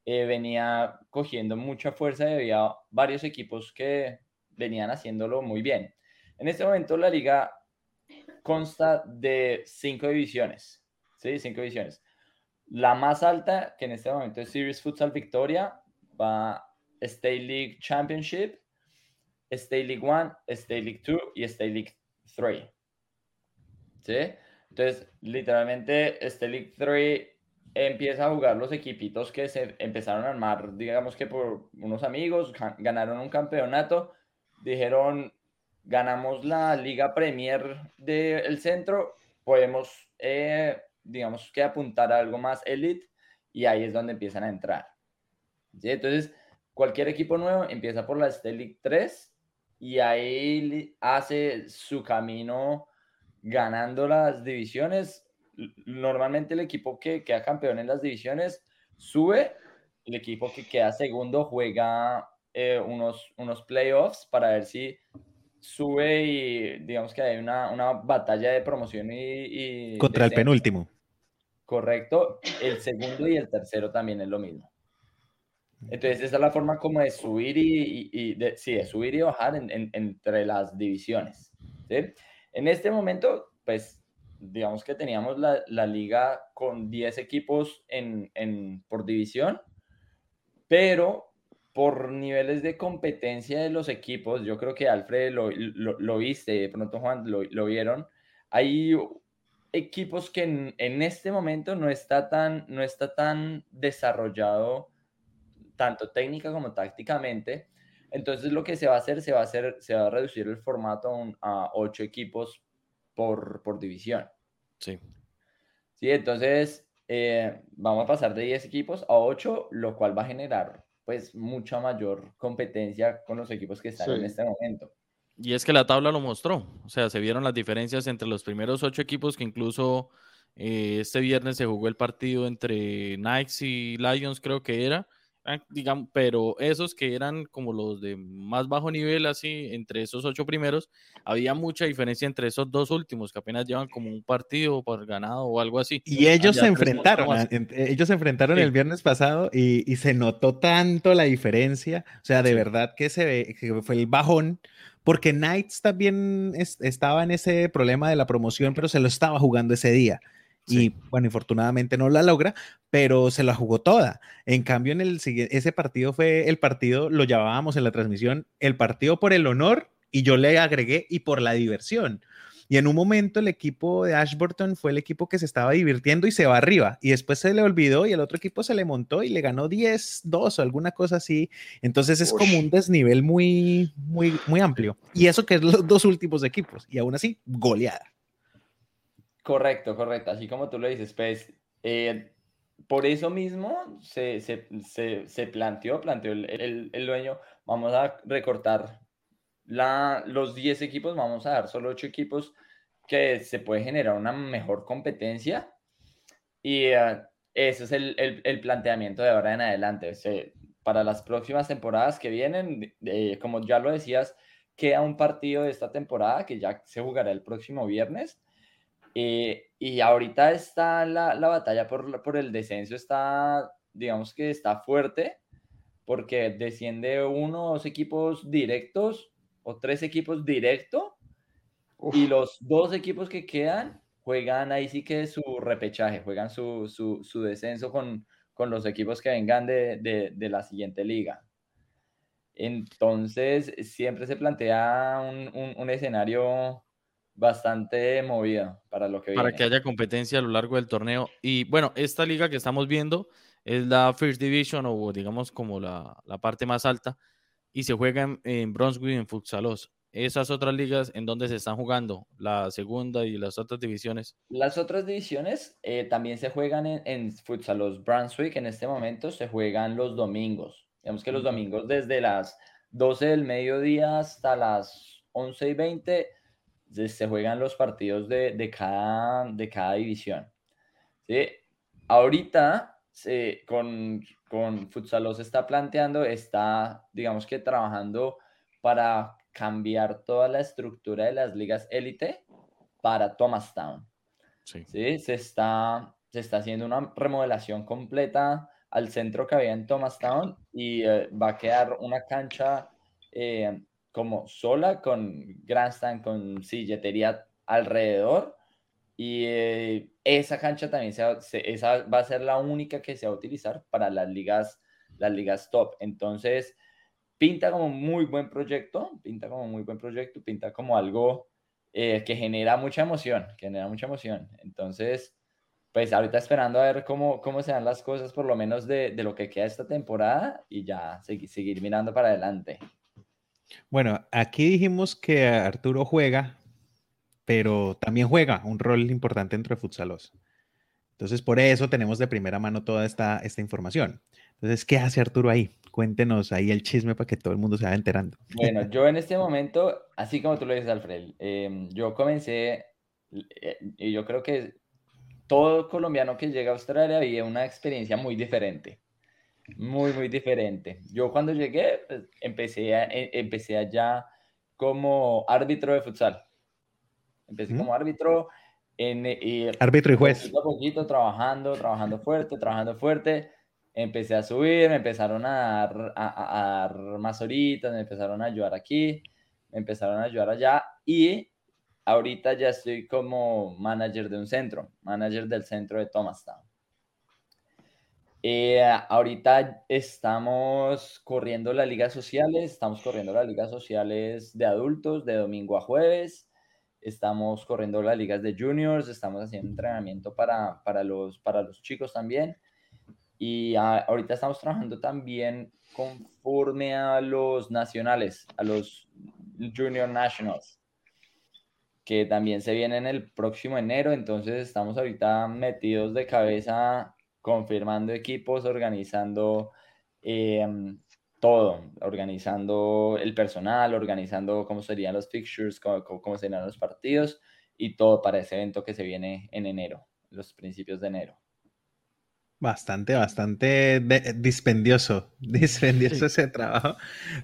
venía cogiendo mucha fuerza y había varios equipos que venían haciéndolo muy bien. En este momento la liga consta de cinco divisiones, ¿sí? Cinco divisiones. La más alta, que en este momento es Series Futsal Victoria, va State League Championship, State League 1, State League 2 y State League 3. ¿Sí? Entonces, literalmente, State League 3 empieza a jugar los equipitos que se empezaron a armar, digamos que por unos amigos, ganaron un campeonato, dijeron, ganamos la Liga Premier del centro, podemos, eh, digamos que apuntar a algo más elite y ahí es donde empiezan a entrar. Entonces, cualquier equipo nuevo empieza por la State League 3 y ahí hace su camino ganando las divisiones. Normalmente el equipo que queda campeón en las divisiones sube, el equipo que queda segundo juega eh, unos, unos playoffs para ver si sube y digamos que hay una, una batalla de promoción y... Contra el penúltimo. Correcto, el segundo y el tercero también es lo mismo. Entonces, esa es la forma como de subir y, y, de, sí, de subir y bajar en, entre las divisiones. ¿sí? En este momento, pues, digamos que teníamos la, la liga con 10 equipos en, en, por división, pero por niveles de competencia de los equipos, yo creo que Alfred lo, lo, lo viste, de pronto Juan lo, lo vieron, hay equipos que en, en, este momento no está tan, no está tan desarrollado tanto técnica como tácticamente. Entonces lo que se va a hacer, se va a, hacer, se va a reducir el formato a, ocho equipos por, por, división. Sí. Sí, entonces eh, vamos a pasar de 10 equipos a 8, lo cual va a generar pues mucha mayor competencia con los equipos que están en este momento. Y es que la tabla lo mostró, o sea, se vieron las diferencias entre los primeros ocho equipos que incluso eh, este viernes se jugó el partido entre Knights y Lions, creo que era, digamos, pero esos que eran como los de más bajo nivel, así, entre esos ocho primeros, había mucha diferencia entre esos dos últimos, que apenas llevan como un partido por ganado o algo así. Y ellos se enfrentaron, ellos se enfrentaron el viernes pasado y, y, se notó tanto la diferencia, o sea, de verdad que se ve, que fue el bajón porque Knights también estaba en ese problema de la promoción, pero se lo estaba jugando ese día. Y bueno, infortunadamente no la logra, pero se la jugó toda. En cambio, en el ese partido fue el partido, lo llamábamos en la transmisión, el partido por el honor, y yo le agregué y por la diversión. Y en un momento el equipo de Ashburton fue el equipo que se estaba divirtiendo y se va arriba. Y después se le olvidó y el otro equipo se le montó y le ganó 10, 2 o alguna cosa así. Entonces es como un desnivel muy, muy, muy amplio. Y eso que es los dos últimos equipos. Y aún así, goleada. Correcto, correcto. Así como tú lo dices, pues, eh, por eso mismo se, se, se, planteó, planteó el, el, dueño, vamos a recortar la, los 10 equipos, vamos a dar solo 8 equipos que se puede generar una mejor competencia. Y uh, ese es el, el, planteamiento de ahora en adelante. para las próximas temporadas que vienen, como ya lo decías, queda un partido de esta temporada que ya se jugará el próximo viernes. Eh, y ahorita está la, la batalla por, por, el descenso, está, digamos que está fuerte, porque desciende uno o dos equipos directos o tres equipos directo y los dos equipos que quedan juegan ahí sí que su repechaje, juegan su, su, su descenso con, con, los equipos que vengan de, de, de, la siguiente liga. Entonces, siempre se plantea un, un, un escenario bastante movido para lo que Para que haya competencia a lo largo del torneo. Y bueno, esta liga que estamos viendo es la First Division o digamos como la, la parte más alta y se juega en, Brunswick, en Futsalos. Esas otras ligas en donde se están jugando, la segunda y las otras divisiones. Las otras divisiones eh, también se juegan en, en Futsalos Brunswick. En este momento se juegan los domingos. Digamos que los domingos desde las 12 del mediodía hasta las 11 y 20 se juegan los partidos de, de, cada, de cada división. ¿sí? Ahorita con, con Futsal se está planteando, está, digamos que trabajando para cambiar toda la estructura de las ligas élite para Thomastown. Sí. ¿sí? Se, está, se está haciendo una remodelación completa al centro que había en Thomastown y eh, va a quedar una cancha eh, como sola con grandstand, con silletería alrededor y eh, esa cancha también se, esa va a ser la única que se va a utilizar para las ligas, las ligas top. Entonces, pinta como muy buen proyecto, pinta como muy buen proyecto, pinta como algo eh, que genera mucha emoción, genera mucha emoción. Entonces, pues ahorita esperando a ver cómo, cómo se dan las cosas, por lo menos de, lo que queda esta temporada y ya seguir mirando para adelante. Bueno, aquí dijimos que Arturo juega pero también juega un rol importante dentro de Futsalos. Entonces, por eso tenemos de primera mano toda esta, esta información. Entonces, ¿qué hace Arturo ahí? Cuéntenos ahí el chisme para que todo el mundo se vaya enterando. Bueno, [LAUGHS] yo en este momento, así como tú lo dices, Alfred, em, yo comencé, eh, y yo creo que todo colombiano que llega a Australia vive una experiencia muy diferente. Muy, muy diferente. Yo cuando llegué, pues, empecé, a, e, empecé allá como árbitro de futsal. Empecé como árbitro. En, y árbitro y juez. Poquito a poquito, trabajando, trabajando fuerte, trabajando fuerte. Empecé a subir, me empezaron a dar, a, a más horitas, me empezaron a ayudar aquí, me empezaron a ayudar allá. Y ahorita ya estoy como manager de un centro, manager del centro de Thomastown. Eh, ahorita estamos corriendo las ligas sociales, estamos corriendo las ligas sociales de adultos de domingo a jueves estamos corriendo las ligas de juniors, estamos haciendo entrenamiento para, para, los, para los chicos también. Y ahorita estamos trabajando también conforme a los nacionales, a los junior nationals, que también se vienen el próximo enero. Entonces estamos ahorita metidos de cabeza confirmando equipos, organizando em, todo, organizando el personal, organizando cómo serían los fixtures, cómo, cómo serían los partidos y todo para ese evento que se viene en enero, los principios de enero. Bastante, bastante dispendioso, [LAUGHS] dispendioso ese trabajo,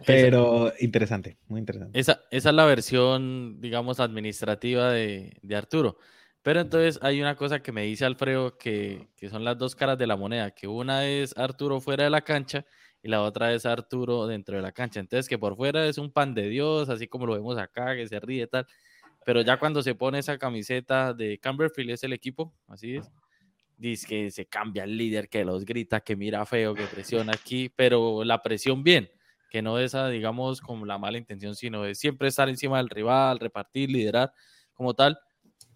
pero interesante, muy interesante. Esa, esa, es la versión, digamos, administrativa de, de, Arturo. Pero entonces hay una cosa que me dice Alfredo que, que, son las dos caras de la moneda, que una es Arturo fuera de la cancha y la otra es Arturo dentro de la cancha. Entonces que por fuera es un pan de Dios, así como lo vemos acá, que se ríe y tal, pero ya cuando se pone esa camiseta de Camberfield es el equipo, así es dice que se cambia el líder, que los grita, que mira feo, que presiona aquí, pero la presión bien, que no esa, digamos, como la mala intención, sino de siempre estar encima del rival, repartir, liderar como tal.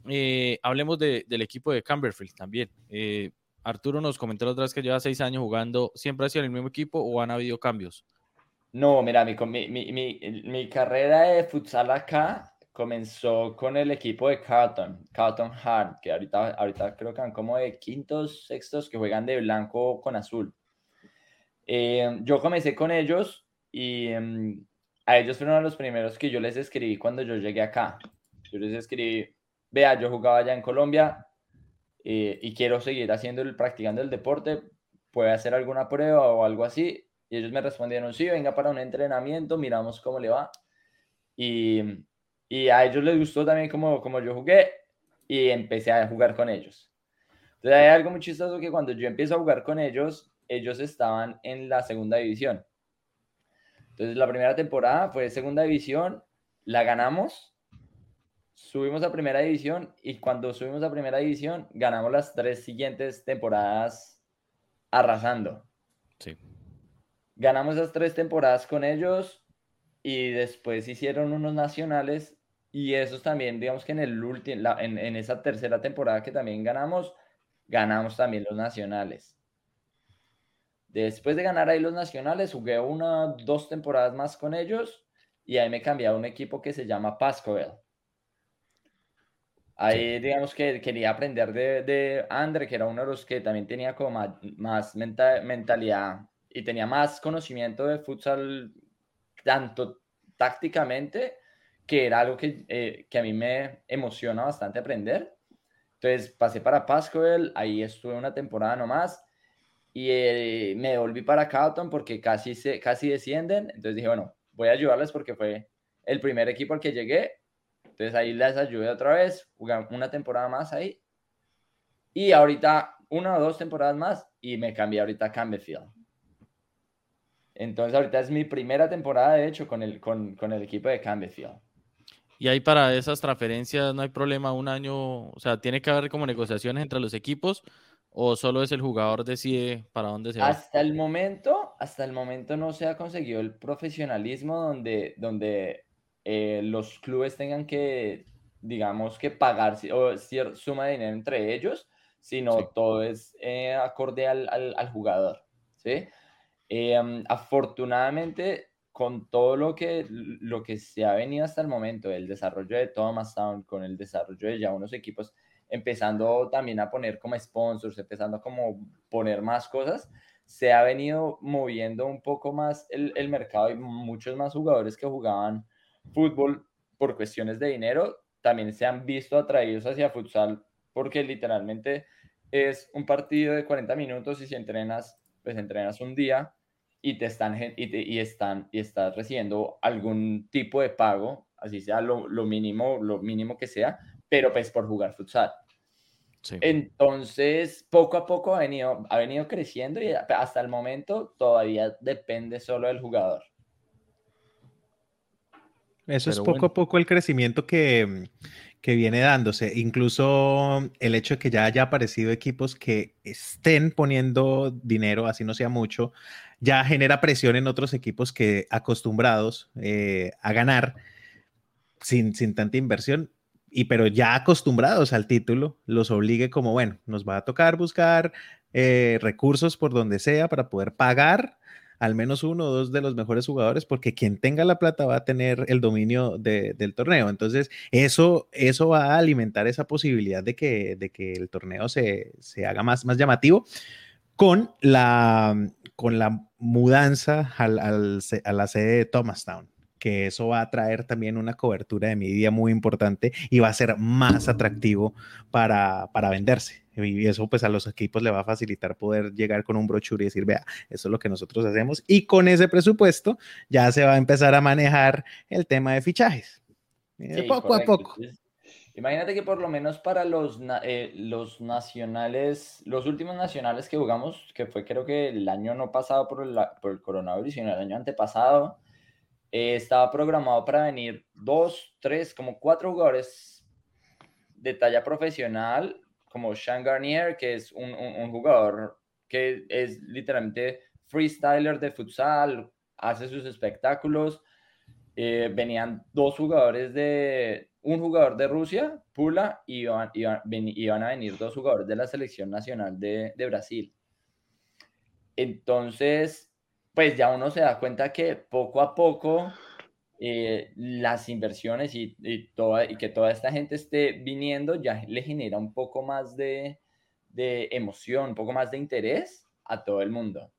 Eh, hablemos del equipo de Camberfield también. Eh, Arturo nos comentó la otra vez que lleva seis años jugando. ¿Siempre ha sido el mismo equipo o han habido cambios? No, mira, mi, mi, mi, mi carrera de futsal acá comenzó con el equipo de Carlton, Carlton Hard, que ahorita, ahorita creo que van como de quintos, sextos, que juegan de blanco con azul. Eh, yo comencé con ellos y em, a ellos fueron los primeros que yo les escribí cuando yo llegué acá. Yo les escribí, vea, yo jugaba allá en Colombia eh, y quiero seguir haciendo el, practicando el deporte, puede hacer alguna prueba o algo así. Y ellos me respondieron, sí, venga para un entrenamiento, miramos cómo le va. Y y a ellos les gustó también como, como yo jugué y empecé a jugar con ellos. Entonces hay algo muy chistoso que cuando yo empiezo a jugar con ellos, ellos estaban en la segunda división. Entonces la primera temporada fue segunda división, la ganamos, subimos a primera división y cuando subimos a primera división ganamos las tres siguientes temporadas arrasando. Sí. Ganamos esas tres temporadas con ellos y después hicieron unos nacionales y esos también, digamos que en, el último, en, en esa tercera temporada que también ganamos, ganamos también los nacionales. Después de ganar ahí los nacionales, jugué una, dos temporadas más con ellos y ahí me cambié a un equipo que se llama Pascoel. Ahí, digamos que quería aprender de, de Andre, que era uno de los que también tenía como más, más mentalidad y tenía más conocimiento de futsal, tanto tácticamente que era algo que, eh, que a mí me emociona bastante aprender. Entonces pasé para Pascual, ahí estuve una temporada nomás y eh, me volví para Carlton porque casi, se, casi descienden. Entonces dije, bueno, voy a ayudarles porque fue el primer equipo al que llegué. Entonces ahí les ayudé otra vez, jugué una temporada más ahí. Y ahorita una o dos temporadas más y me cambié ahorita a Campbellfield. Entonces ahorita es mi primera temporada, de hecho, con el, con, con el equipo de Campbellfield. Y ahí para esas transferencias no hay problema un año, o sea, tiene que haber como negociaciones entre los equipos o solo es el jugador decide para dónde se va. Hasta el momento, hasta el momento no se ha conseguido el profesionalismo donde, donde eh, los clubes tengan que, digamos, que pagar o cierta suma de dinero entre ellos, sino todo es eh, acorde al, al, jugador, ¿sí? Em, afortunadamente con todo lo que, lo que se ha venido hasta el momento, el desarrollo de Thomas Town, con el desarrollo de ya unos equipos, empezando también a poner como sponsors, empezando a como poner más cosas, se ha venido moviendo un poco más el, el mercado y muchos más jugadores que jugaban fútbol por cuestiones de dinero, también se han visto atraídos hacia futsal porque literalmente es un partido de 40 minutos y si entrenas, pues entrenas un día y te están y, están y estás recibiendo algún tipo de pago, así sea lo, lo, mínimo, lo mínimo que sea, pero pues por jugar futsal. Entonces, poco a poco ha venido, ha venido creciendo y hasta el momento todavía depende solo del jugador. Eso es poco a poco el crecimiento que, que viene dándose. Incluso el hecho de que ya haya aparecido equipos que estén poniendo dinero, así no sea mucho, ya genera presión en otros equipos que acostumbrados eh, a ganar sin, sin tanta inversión, y pero ya acostumbrados al título, los obligue como, bueno, nos va a tocar buscar eh, recursos por donde sea para poder pagar al menos uno o dos de los mejores jugadores, porque quien tenga la plata va a tener el dominio del torneo. Entonces, eso, eso va a alimentar esa posibilidad de que, de que el torneo se, haga más, más llamativo con la, con la mudanza al, al, a la sede de Thomastown que eso va a traer también una cobertura de media muy importante y va a ser más atractivo para, para venderse. Y eso pues a los equipos le va a facilitar poder llegar con un brochure y decir, vea, eso es lo que nosotros hacemos. Y con ese presupuesto ya se va a empezar a manejar el tema de fichajes. Eh, poco a poco. Imagínate que por lo menos para los, eh, los nacionales, los últimos nacionales que jugamos, que fue creo que el año no pasado por el, por el coronavirus, sino el año antepasado, eh, estaba programado para venir dos, tres, como cuatro jugadores de talla profesional, como Sean Garnier, que es un, jugador que es literalmente freestyler de futsal, hace sus espectáculos. Eh, venían dos jugadores de, un jugador de Rusia, Pula, y iban, iban, a venir dos jugadores de la selección nacional de, de, Brasil. Entonces, pues ya uno se da cuenta que poco a poco eh, las inversiones y, y, y que toda esta gente esté viniendo ya le genera un poco más de, emoción, un poco más de interés a todo el mundo.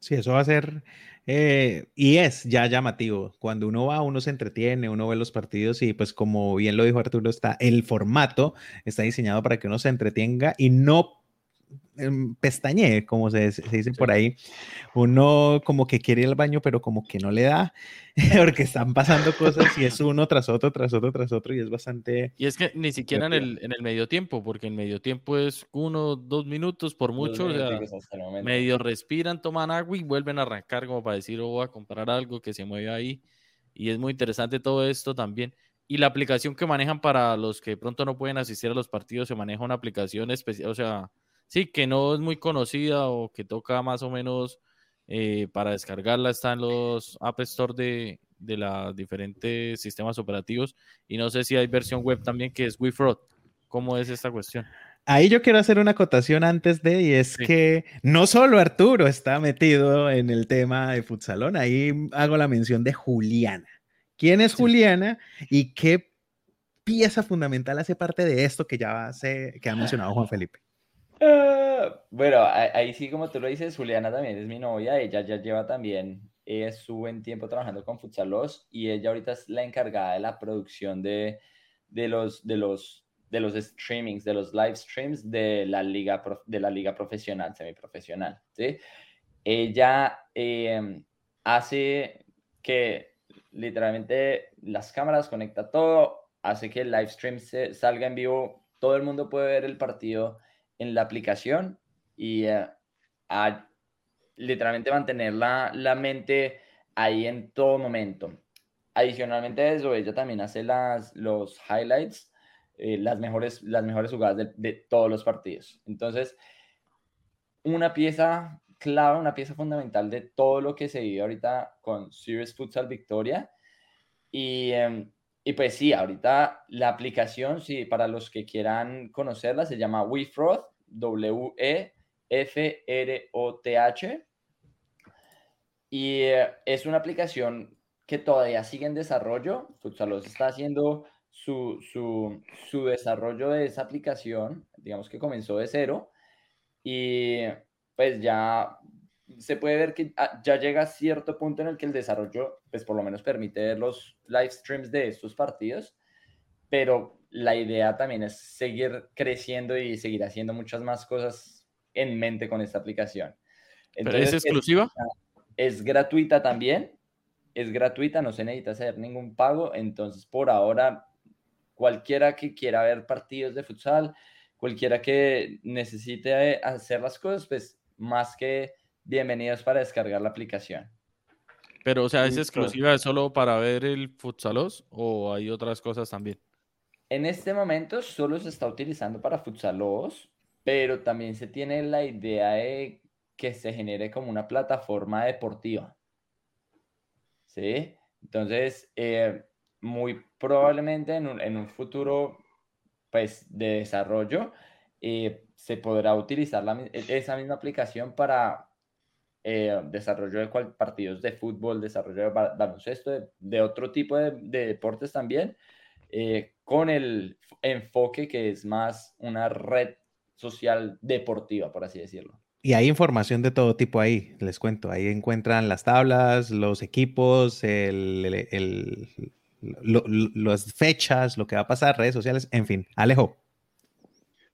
Sí, eso va a ser eh, y es ya llamativo. Cuando uno va, uno se entretiene, uno ve los partidos y pues como bien lo dijo Arturo, está el formato está diseñado para que uno se entretenga y no pestañe, como se, dice por ahí. Uno como que quiere ir al baño, pero como que no le da, [LAUGHS] porque están pasando cosas y es [LAUGHS] uno tras otro, tras otro, tras otro, y es bastante... Y es que ni siquiera en el, en el medio tiempo, porque en medio tiempo es uno, dos minutos por mucho, o sea, medio respiran, toman agua y vuelven a arrancar como para decir, o oh, a comprar algo que se mueve ahí. Y es muy interesante todo esto también. Y la aplicación que manejan para los que pronto no pueden asistir a los partidos, se maneja una aplicación especial, o sea, sí, que no es muy conocida o que toca más o menos eh, para descargarla, está en los App Store de, de los diferentes sistemas operativos. Y no sé si hay versión web también que es WeFraud. ¿Cómo es esta cuestión? Ahí yo quiero hacer una acotación antes de, y es que no solo Arturo está metido en el tema de futsalón, ahí hago la mención de Juliana. ¿Quién es Juliana y qué pieza fundamental hace parte de esto que ya se, que ha mencionado Juan Felipe? Ah, bueno, ahí sí, como tú lo dices, Juliana también es mi novia, ella ya lleva también eh, su buen tiempo trabajando con Futsalos y ella ahorita es la encargada de la producción de, de, los, de, los, de los streamings, de los live streams de la liga, de la liga profesional, semiprofesional, ¿sí? Ella em, hace que literalmente las cámaras conecta todo, hace que el live stream se, salga en vivo, todo el mundo puede ver el partido en la aplicación y eh, a literalmente mantener la, la, mente ahí en todo momento. Adicionalmente a eso, ella también hace las, los highlights, eh, las, mejores, las mejores jugadas de, todos los partidos. Entonces, una pieza clave, una pieza fundamental de todo lo que se vive ahorita con Serious Futsal Victoria. Y em, y pues sí, ahorita la aplicación, sí, para los que quieran conocerla, se llama WeFroth, W-E-F-R-O-T-H. Y eh, es una aplicación que todavía sigue en desarrollo. Futsalos está haciendo su, su, su desarrollo de esa aplicación, digamos que comenzó de cero. Y pues ya se puede ver que ah, ya llega a cierto punto en el que el desarrollo, pues por lo menos permite ver los live streams de estos partidos, pero la idea también es seguir creciendo y seguir haciendo muchas más cosas en mente con esta aplicación. Entonces, es exclusiva? Es, gratuita también, es gratuita, no se necesita hacer ningún pago, entonces por ahora cualquiera que quiera ver partidos de futsal, cualquiera que necesite hacer las cosas, pues más que bienvenidos para descargar la aplicación. Pero, o sea, ¿es exclusiva solo para ver el futsalos o hay otras cosas también? En este momento solo se está utilizando para futsalos, pero también se tiene la idea de que se genere como una plataforma deportiva. ¿Sí? Entonces, eh, muy probablemente en un, futuro pues, de desarrollo, eh, se podrá utilizar esa misma aplicación para eh, desarrollo de partidos de fútbol, desarrollo de baloncesto, de, otro tipo de, deportes también, eh, con el enfoque que es más una red social deportiva, por así decirlo. y hay información de todo tipo ahí, les cuento. Ahí encuentran las tablas, los equipos, las fechas, lo que va a pasar, redes sociales, en fin. Alejo.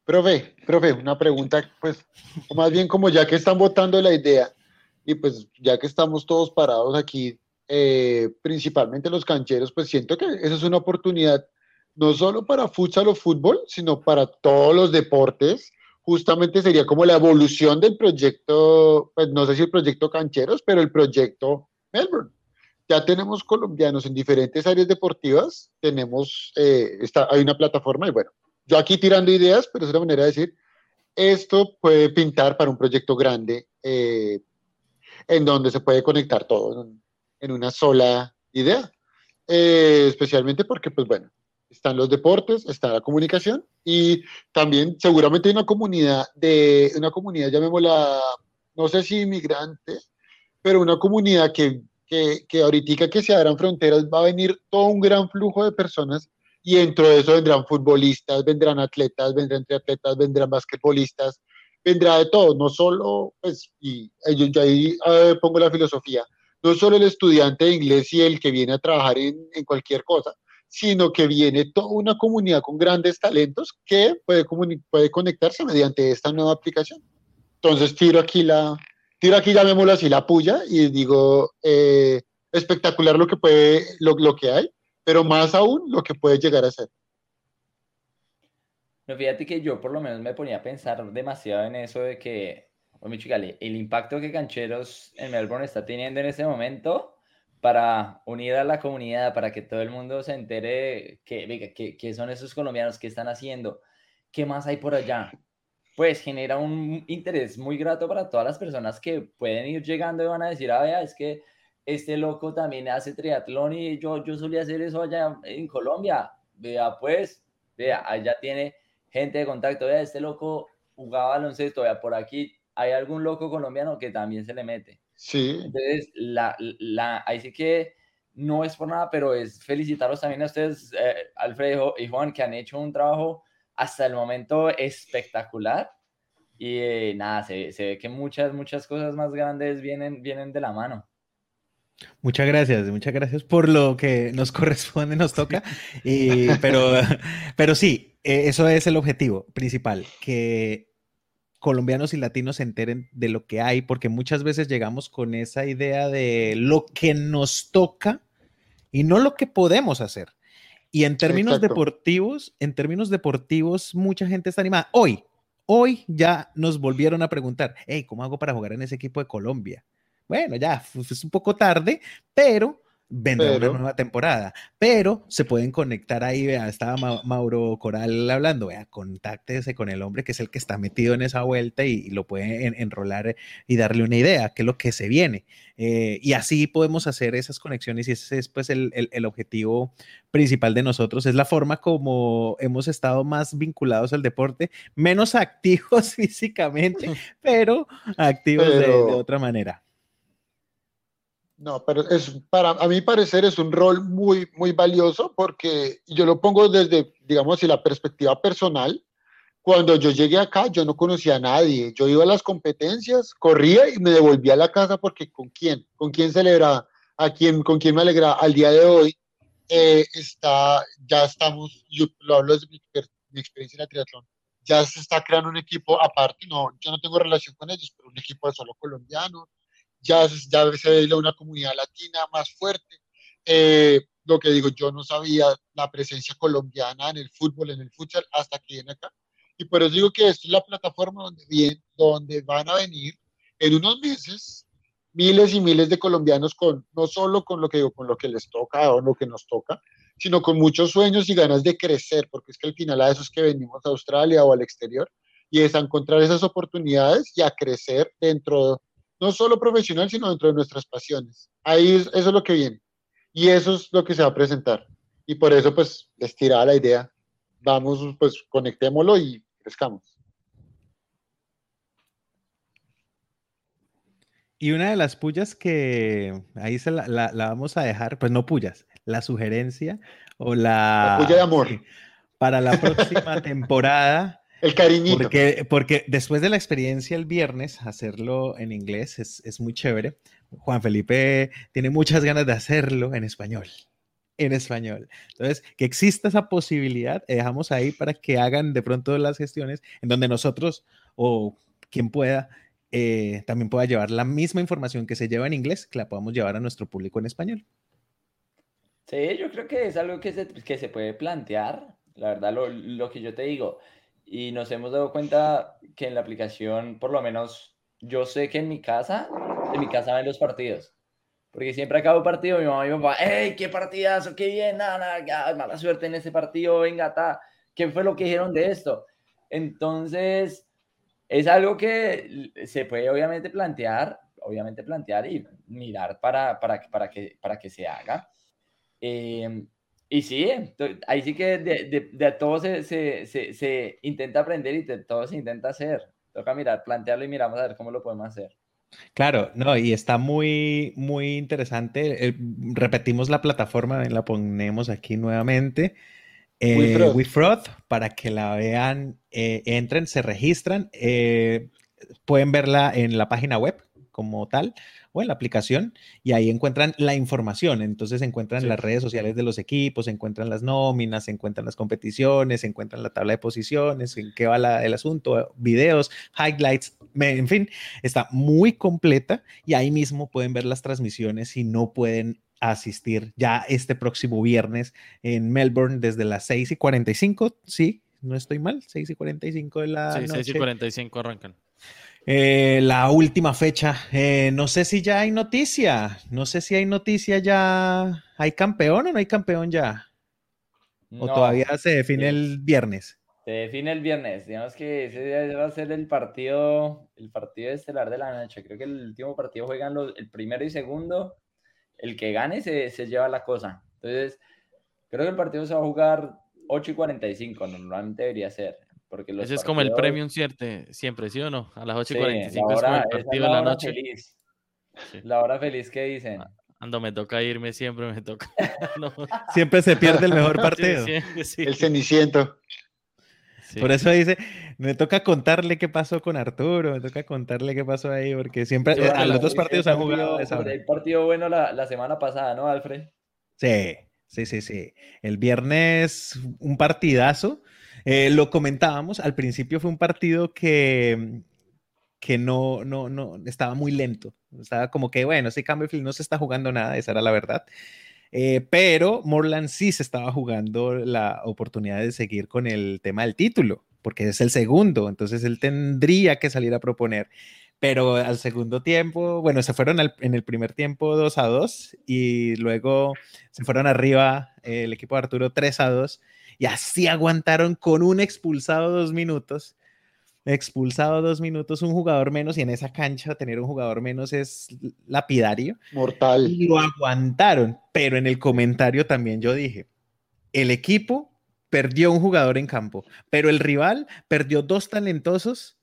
Profe, profe, una pregunta, pues, más bien como ya que están votando la idea y pues ya que estamos todos parados aquí, eh, principalmente los cancheros, pues siento que esa es una oportunidad no solo para futsal o fútbol, sino para todos los deportes justamente sería como la evolución del proyecto, pues no sé si el proyecto Cancheros, pero el proyecto Melbourne. Ya tenemos colombianos en diferentes áreas deportivas, tenemos, eh, hay una plataforma y bueno, yo aquí tirando ideas, pero es una manera de decir, esto puede pintar para un proyecto grande eh, en donde se puede conectar todo en, una sola idea. Eh, especialmente porque, pues bueno, están los deportes, está la comunicación y también seguramente hay una comunidad de, una comunidad, llamémosla, no sé si inmigrante, pero una comunidad que, que, que ahorita que se abran fronteras va a venir todo un gran flujo de personas y dentro de eso vendrán futbolistas, vendrán atletas, vendrán triatletas, vendrán basquetbolistas, vendrá de todo, no solo, pues, y yo, ahí eh, pongo la filosofía, no solo el estudiante de inglés y el que viene a trabajar en, en cualquier cosa, sino que viene toda una comunidad con grandes talentos que puede, puede conectarse mediante esta nueva aplicación. Entonces tiro aquí la, tiro aquí, llamémoslo así, la puya y digo, eh, espectacular lo que puede, lo, lo, que hay, pero más aún lo que puede llegar a ser. No, fíjate que yo por lo menos me ponía a pensar demasiado en eso de que, oh, el impacto que Cancheros en Melbourne está teniendo en este momento para unir a la comunidad, para que todo el mundo se entere que, que, que son esos colombianos que están haciendo, qué más hay por allá. Pues genera un interés muy grato para todas las personas que pueden ir llegando y van a decir, ah, vea, es que este loco también hace triatlón y yo, yo solía hacer eso allá en Colombia. Vea, pues, vea, allá tiene gente de contacto, vea, este loco jugaba baloncesto, vea, por aquí hay algún loco colombiano que también se le mete. Sí. Entonces, la, la, ahí sí que no es por nada, pero es felicitarlos también a ustedes, eh, Alfredo y Juan, que han hecho un trabajo hasta el momento espectacular. Y eh, nada, se, se, ve que muchas, muchas cosas más grandes vienen, vienen de la mano. Muchas gracias, muchas gracias por lo que nos [LAUGHS] corresponde, nos toca. Y, pero, pero sí, eh, eso es el objetivo principal, que colombianos y latinos se enteren de lo que hay, porque muchas veces llegamos con esa idea de lo que nos toca y no lo que podemos hacer. Y en términos deportivos, en términos deportivos, mucha gente está animada. Hoy, hoy ya nos volvieron a preguntar, hey, ¿cómo hago para jugar en ese equipo de Colombia? Bueno, ya es un poco tarde, pero vendrá una nueva temporada. Pero se pueden conectar ahí, vea, estaba Mauro Coral hablando, vea, contáctese con el hombre que es el que está metido en esa vuelta y, lo puede enrolar y darle una idea, qué es lo que se viene. Eh, y así podemos hacer esas conexiones y ese es pues el, el, objetivo principal de nosotros, es la forma como hemos estado más vinculados al deporte, menos [LAUGHS] activos físicamente, pero activos de otra manera. No, pero es para a mi parecer es un rol muy muy valioso porque yo lo pongo desde digamos así la perspectiva personal. Cuando yo llegué acá yo no conocía a nadie. Yo iba a las competencias, corría y me devolvía a la casa porque con quién, con quién celebraba, a quién, con quién me alegraba. Al día de hoy eh, está, ya estamos, yo lo hablo desde mi, mi experiencia en el triatlón, ya se está creando un equipo aparte, no, yo no tengo relación con ellos, pero un equipo de solo colombianos, ya, ya se ve una comunidad latina más fuerte. Eh, lo que digo, yo no sabía la presencia colombiana en el fútbol, en el futsal, hasta que viene acá. Y por eso digo que esto es la plataforma donde, bien, donde van a venir en unos meses miles y miles de colombianos con, no solo con lo que digo, con lo que les toca o lo que nos toca, sino con muchos sueños y ganas de crecer, porque es que al final a eso es que venimos a Australia o al exterior, y es a encontrar esas oportunidades y a crecer dentro no solo profesional, sino dentro de nuestras pasiones. Ahí eso es lo que viene. Y eso es lo que se va a presentar. Y por eso, pues, les tiraba la idea. Vamos, pues, conectémoslo y crezcamos. Y una de las pullas que ahí se la, vamos a dejar, pues no pullas, la sugerencia o la... La puya de amor. [LAUGHS] Para la próxima temporada El cariñito. Porque, porque después de la experiencia el viernes, hacerlo en inglés es, es muy chévere. Juan Felipe tiene muchas ganas de hacerlo en español en español. Entonces, que exista esa posibilidad, dejamos ahí para que hagan de pronto las gestiones en donde nosotros o quien pueda eh, también pueda llevar la misma información que se lleva en inglés, que la podamos llevar a nuestro público en español. Sí, yo creo que es algo que se, que se puede plantear, la verdad, lo, lo que yo te digo. Y nos hemos dado cuenta que en la aplicación, por lo menos, yo sé que en mi casa, en mi casa ven los partidos. Porque siempre acabo partido, mi mamá y mi papá, ¡Ey, qué partidazo! ¡Qué bien! Nada, nada, mala suerte en ese partido, venga, ta. ¿Qué fue lo que dijeron de esto? Entonces, es algo que se puede obviamente plantear, obviamente plantear y mirar para, para, para, que, para que se haga. Eh, y sí, ahí sí que de, de, de todo se, se, se, se, intenta aprender y de todo se intenta hacer. Toca mirar, plantearlo y miramos a ver cómo lo podemos hacer. Claro, no, y está muy, muy interesante. Eh, repetimos la plataforma, la ponemos aquí nuevamente. Eh, WeFraud, para que la vean, eh, entren, se registran, eh, pueden verla en la página web como tal o en la aplicación y ahí encuentran la información. Entonces encuentran sí. las redes sociales de los equipos, encuentran las nóminas, encuentran las competiciones, encuentran la tabla de posiciones, en qué va la, el asunto, videos, highlights, en fin, está muy completa y ahí mismo pueden ver las transmisiones si no pueden asistir ya este próximo viernes en Melbourne desde las 6 y 45, sí, no estoy mal, 6 y 45 de la sí, noche. 6 y 45 arrancan. Eh, la última fecha, eh, no sé si ya hay noticia, no sé si hay noticia ya, ¿hay campeón o no hay campeón ya? ¿O no, todavía se define el viernes? Se define el viernes, digamos que ese va a ser el partido, el partido estelar de la noche, creo que el último partido juegan los, el primero y segundo, el que gane se, se lleva la cosa, entonces creo que el partido se va a jugar 8 y 45, normalmente debería ser, porque Ese partidos... es como el premium siempre, siempre, ¿sí o no? A las 8 y 45 sí, es como el partido de la, la noche. Feliz. Sí. La hora feliz que dicen. Ando, me toca irme siempre, me toca. [LAUGHS] no. Siempre se pierde el mejor [LAUGHS] partido. Sí, el ceniciento. Por eso dice, me toca contarle qué pasó con Arturo, me toca contarle qué pasó ahí, porque siempre Yo, a los dos partidos han jugado. El partido bueno la, la semana pasada, ¿no, Alfred? Sí, sí, sí, sí. El viernes un partidazo. Eh, lo comentábamos, al principio fue un partido que, que no, no, no, estaba muy lento. Estaba como que, bueno, ese Campbellfield no se está jugando nada, esa era la verdad. Eh, pero Morland sí se estaba jugando la oportunidad de seguir con el tema del título, porque es el segundo, entonces él tendría que salir a proponer. Pero al segundo tiempo, bueno, se fueron en el primer tiempo 2 a 2 y luego se fueron arriba eh, el equipo de Arturo 3 a 2 y así aguantaron con un expulsado dos minutos. Expulsado dos minutos, un jugador menos, y en esa cancha tener un jugador menos es lapidario. Mortal. Y lo aguantaron, pero en el comentario también yo dije: el equipo perdió un jugador en campo, pero el rival perdió dos talentosos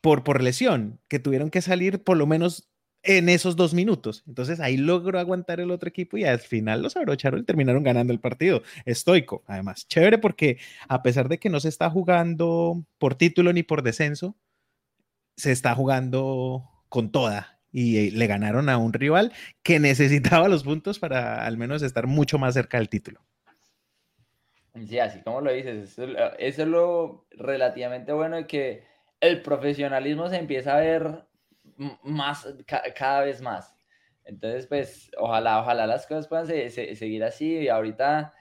por, por lesión, que tuvieron que salir por lo menos en esos dos minutos. Entonces ahí logró aguantar el otro equipo y al final los abrocharon y terminaron ganando el partido. Estoico, además. Chévere porque a pesar de que no se está jugando por título ni por descenso, se está jugando con toda y le ganaron a un rival que [LAUGHS] necesitaba los puntos para al menos estar mucho más cerca del título. Sí, así como lo dices, eso, eso es lo relativamente bueno de que el profesionalismo se empieza a ver más, ca cada vez más. Entonces, pues, ojalá, ojalá las cosas puedan se se seguir así. Y ahorita,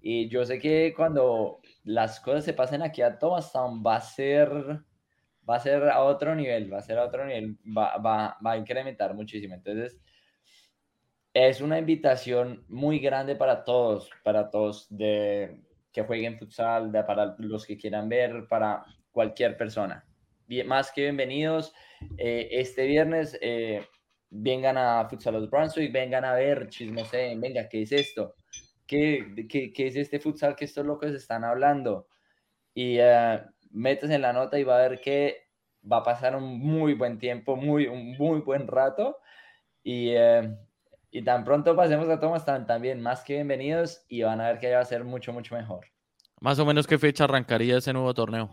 y yo sé que cuando las cosas se pasen aquí a Thomastown, va a ser, va a ser a otro nivel, va a ser a otro nivel, va, va, va a incrementar muchísimo. Entonces, es una invitación muy grande para todos, para todos de que jueguen futsal, de, para los que quieran ver, para cualquier persona. Bien, más que bienvenidos. Eh, este viernes eh, vengan a Futsal of Brunswick, vengan a ver, chismoseen, venga, ¿qué es esto? ¿Qué, qué, qué es este futsal que estos locos están hablando? Y uh, metes en la nota y va a ver que va a pasar un muy buen tiempo, muy, un muy buen rato. Y, uh, y tan pronto pasemos a Thomas, también más que bienvenidos y van a ver que va a ser mucho, mucho mejor. Más o menos, ¿qué fecha arrancaría ese nuevo torneo?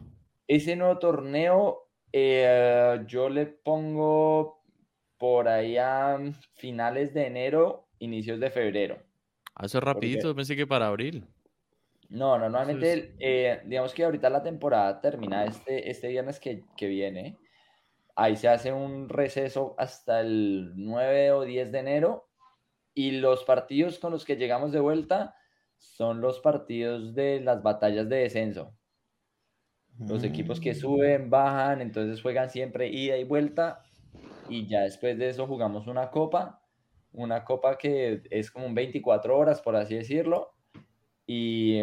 ese nuevo torneo eh, yo le pongo por ahí a finales de enero, inicios de febrero. Hace rapidito, pensé que para abril. No, normalmente, eh, digamos que ahorita la temporada termina este, este viernes que, que, viene. Ahí se hace un receso hasta el 9 o 10 de enero. Y los partidos con los que llegamos de vuelta son los partidos de las batallas de descenso. Los equipos que mm. suben, bajan, entonces juegan siempre ida y vuelta. Y ya después de eso jugamos una copa. Una copa que es como un 24 horas, por así decirlo y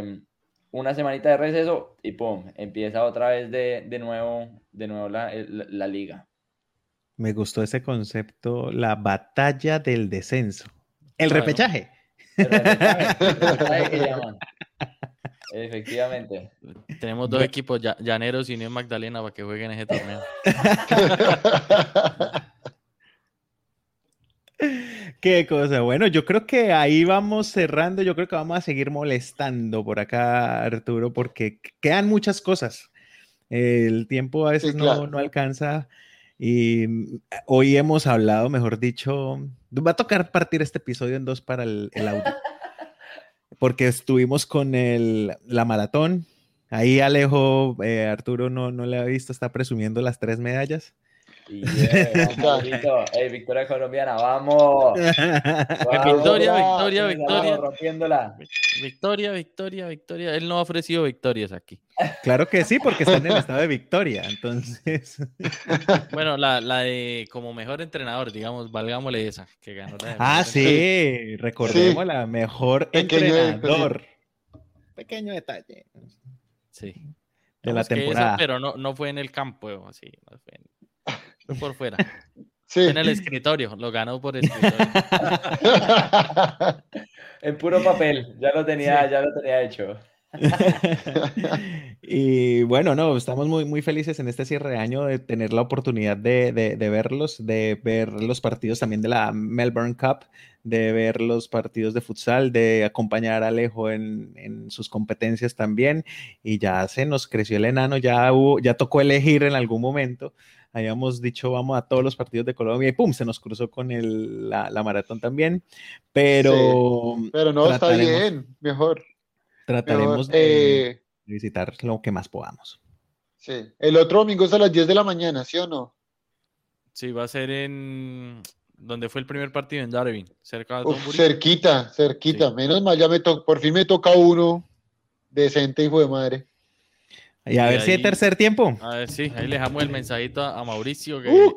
una semanita de receso y pum, empieza otra vez de, de nuevo, de nuevo la, la, liga. Me gustó ese concepto, la batalla del descenso. El repechaje. El repechaje, que [LAUGHS] llaman. Efectivamente. Tenemos dos equipos, Llaneros y New Magdalena, para que jueguen ese torneo. [LAUGHS] Qué cosa. Bueno, yo creo que ahí vamos cerrando. Yo creo que vamos a seguir molestando por acá, Arturo, porque quedan muchas cosas. El tiempo a veces no, no, alcanza. Y hoy hemos hablado, mejor dicho, va a tocar partir este episodio en dos para el, audio. [LAUGHS] Porque estuvimos con el, la maratón. Ahí Alejo, eh, Arturo no, no le ha visto, está presumiendo las tres medallas. Yeah, [LAUGHS] victoria colombiana, vamos. [LAUGHS] victoria, victoria, victoria. Rompiéndola. Victoria, victoria, victoria. Él no ha ofrecido victorias aquí. Claro que sí, porque está en el estado de victoria. Entonces. [LAUGHS] Bueno, la, la de como mejor entrenador, digamos, valgámosle esa, que ganó la Ah, sí, recordemos la mejor entrenador. Pequeño detalle. Sí. De la temporada. pero no, no fue en el campo, así, no fue en por fuera. [LAUGHS] En el escritorio, lo ganó por escritorio. [LAUGHS] en puro papel, ya lo tenía, ya lo tenía hecho. [LAUGHS] y bueno, no, estamos muy, muy felices en este cierre de año de tener la oportunidad de, de, verlos, de ver los partidos también de la Melbourne Cup, de ver los partidos de futsal, de acompañar a Alejo en, en, sus competencias también. Y ya se nos creció el enano, ya, ya tocó elegir en algún momento habíamos dicho vamos a todos los partidos de Colombia y pum, se nos cruzó con el, la, la, maratón también, pero... pero no, está bien, mejor. Trataremos de eh, visitar lo que más podamos. Sí, el otro domingo es a las 10 de la mañana, ¿sí o no? Sí, va a ser en donde fue el primer partido en Darwin, cerca de Uf, Cerquita, cerquita, menos mal, ya me por fin me toca uno decente, hijo de madre. Y a ver si hay tercer tiempo. A ver, sí, ahí le dejamos el mensajito a, Mauricio que, uh,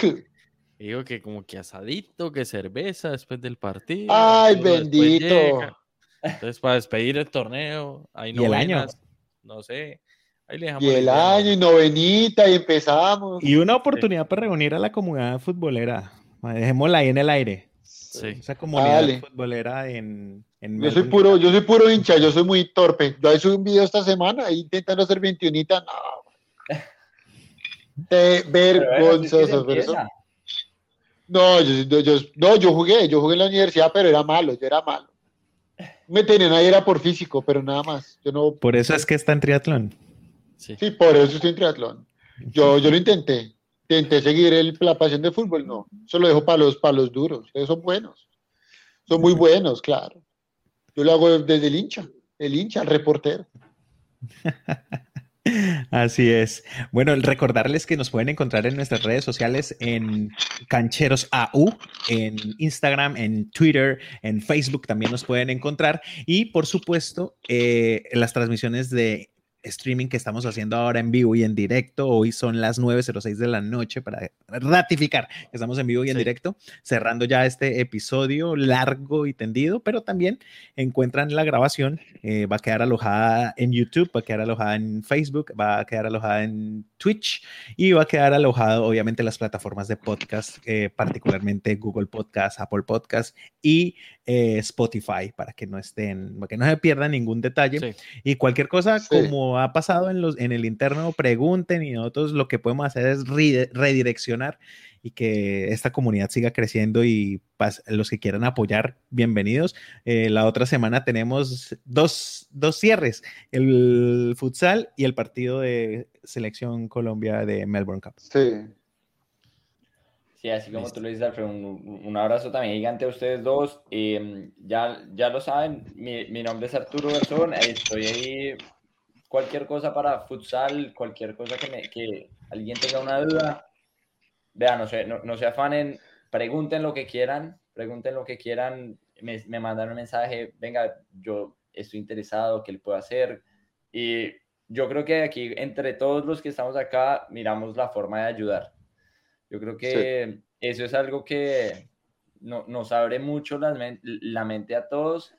digo que como que asadito, que cerveza después del partido. Ay, bendito. Entonces, para despedir el torneo, ahí [LAUGHS] no el año. No sé. Ahí le dejamos y el año, y novenita, y empezamos. Y una oportunidad para reunir a la comunidad futbolera. Dejémosla ahí en el aire. Sí. Esa comunidad futbolera en, yo soy puro, yo soy puro hincha, yo soy muy torpe. Yo he subido un video esta semana intentando hacer 21 no. [LAUGHS] vergonzoso, No, yo, yo, no, yo jugué, yo jugué en la universidad, pero era malo, yo era malo. Me tenían ahí era por físico, pero nada más. Yo no, por eso es que está en triatlón. Sí, sí por eso estoy en triatlón. Yo, yo lo intenté, intenté seguir el, la pasión de fútbol, no. Eso lo dejo para los, para los duros, ustedes son buenos. Son muy buenos, claro. Yo lo hago desde el hincha, el hincha, el reportero. [LAUGHS] Así es. Bueno, recordarles que nos pueden encontrar en nuestras redes sociales en Cancheros AU, en Instagram, en Twitter, en Facebook también nos pueden encontrar. Y por supuesto, eh, las transmisiones de streaming que estamos haciendo ahora en vivo y en directo. Hoy son las 9.06 de la noche para ratificar que estamos en vivo y en directo, cerrando ya este episodio largo y tendido, pero también encuentran la grabación. Eh, va a quedar alojada en YouTube, va a quedar alojada en Facebook, va a quedar alojada en Twitch y va a quedar alojado obviamente en las plataformas de podcast, eh, particularmente Google Podcast, Apple Podcast y eh, Spotify, para que no estén, para que no se pierdan ningún detalle. Y cualquier cosa, como ha pasado en, los, en el interno, pregunten y nosotros lo que podemos hacer es redireccionar y que esta comunidad siga creciendo y los que quieran apoyar, bienvenidos. Eh, la otra semana tenemos dos, dos, cierres, el futsal y el partido de selección Colombia de Melbourne Cup. Sí. Sí, así como tú lo dices, Alfredo, un, un, abrazo también gigante a ustedes dos. Eh, ya, ya lo saben, mi, mi nombre es Arturo Garzón, estoy ahí cualquier cosa para futsal, cualquier cosa que, me, que alguien tenga una duda, vean, no se, no, se afanen, pregunten lo que quieran, pregunten lo que quieran, me, me mandan un mensaje, venga, yo estoy interesado, ¿qué le puedo hacer? Y yo creo que aquí, entre todos los que estamos acá, miramos la forma de ayudar. Yo creo que eso es algo que no, nos abre mucho la, la, mente a todos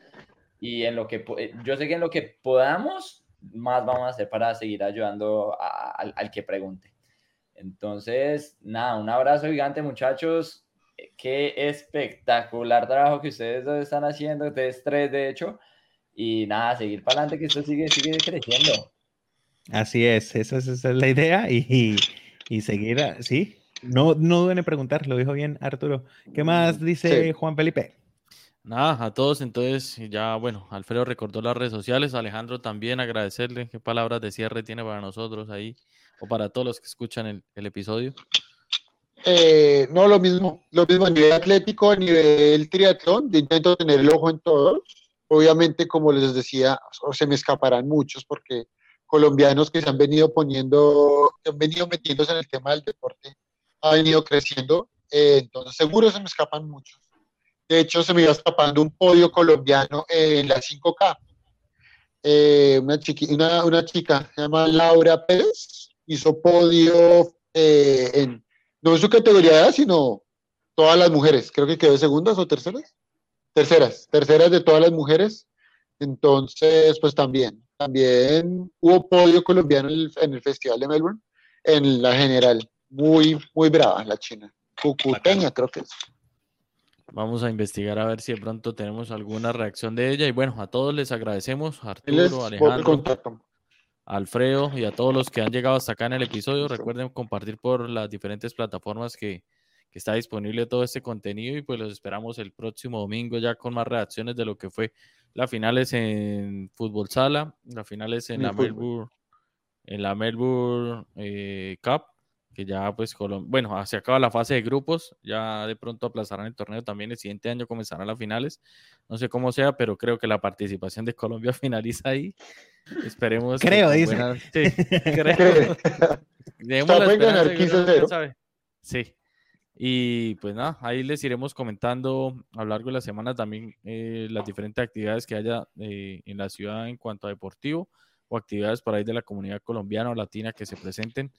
y en lo que yo sé que en lo que podamos más vamos a hacer para seguir ayudando al, al que pregunte. Entonces, nada, un abrazo gigante, muchachos. Qué espectacular trabajo que ustedes dos están haciendo, ustedes tres, de hecho. Y nada, seguir para adelante, que esto sigue, sigue creciendo. Así es, esa es, la idea. Y, y, seguir, sí. No, no duden en preguntar, lo dijo bien Arturo. ¿Qué más dice Juan Felipe? Nada, a todos, entonces ya, bueno, Alfredo recordó las redes sociales, Alejandro también agradecerle, qué palabras de cierre tiene para nosotros ahí o para todos los que escuchan el, el episodio? Eh, no, lo mismo, lo mismo a nivel atlético, a nivel triatlón, intento tener el ojo en todos. Obviamente, como les decía, se me escaparán muchos porque colombianos que se han venido poniendo, que han venido metiéndose en el tema del deporte, ha venido creciendo, eh, entonces seguro se me escapan muchos. De hecho, se me iba escapando un podio colombiano en la 5K. Eh, una, una, una, chica, se llama Laura Pérez, hizo podio eh, en, no en su categoría de sino todas las mujeres. Creo que quedó segundas o terceras. Terceras, terceras de todas las mujeres. Entonces, pues también, también hubo podio colombiano en el, Festival de Melbourne, en la general. Muy, muy brava la china. Cucuteña, creo que es. Vamos a investigar a ver si de pronto tenemos alguna reacción de ella. Y bueno, a todos les agradecemos, Arturo, Alejandro. Alfredo y a todos los que han llegado hasta acá en el episodio. Recuerden compartir por las diferentes plataformas que, está disponible todo este contenido y pues los esperamos el próximo domingo ya con más reacciones de lo que fue las finales en Fútbol Sala, las finales en, la Melbourne, en la Melbourne eh, Cup que ya pues, bueno, se acaba la fase de grupos, ya de pronto aplazarán el torneo también, el siguiente año comenzarán las finales, no sé cómo sea, pero creo que la participación de Colombia [LAUGHS] finaliza ahí. Esperemos. Creo, dice. Sí, [LAUGHS] creo. la Sí. Y pues nada, ahí les iremos comentando a lo largo de la semana también eh, las diferentes actividades que haya eh, en la ciudad en cuanto a deportivo o actividades por ahí de la comunidad colombiana o latina que se presenten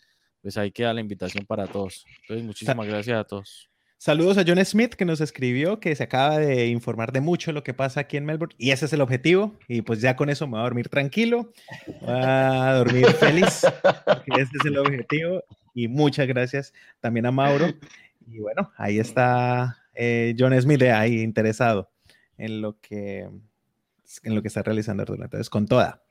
pues ahí queda la invitación para todos. Entonces, muchísimas gracias a todos. Saludos a John Smith que nos escribió que se acaba de informar de mucho lo que pasa aquí en Melbourne y ese es el objetivo y pues ya con eso me voy a dormir tranquilo, voy a dormir [LAUGHS] feliz, porque ese es el objetivo y muchas gracias también a Mauro y bueno, ahí está eh, John Smith ahí interesado en lo que en lo que está realizando Arturo, entonces con toda.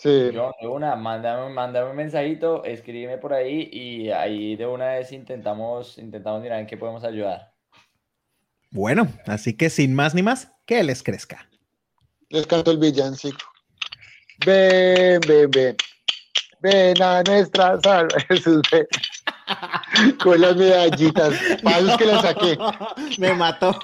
Sí. Yo de una, mándame, un mensajito, escríbeme por ahí y ahí de una vez intentamos, intentamos mirar en qué podemos ayudar. Bueno, así que sin más ni más, que les crezca. Les canto el villancico. Ven, ven, ven. Ven a nuestra. Jesús, [LAUGHS] ven. Con las medallitas. Para que las saqué. [LAUGHS] Me mató.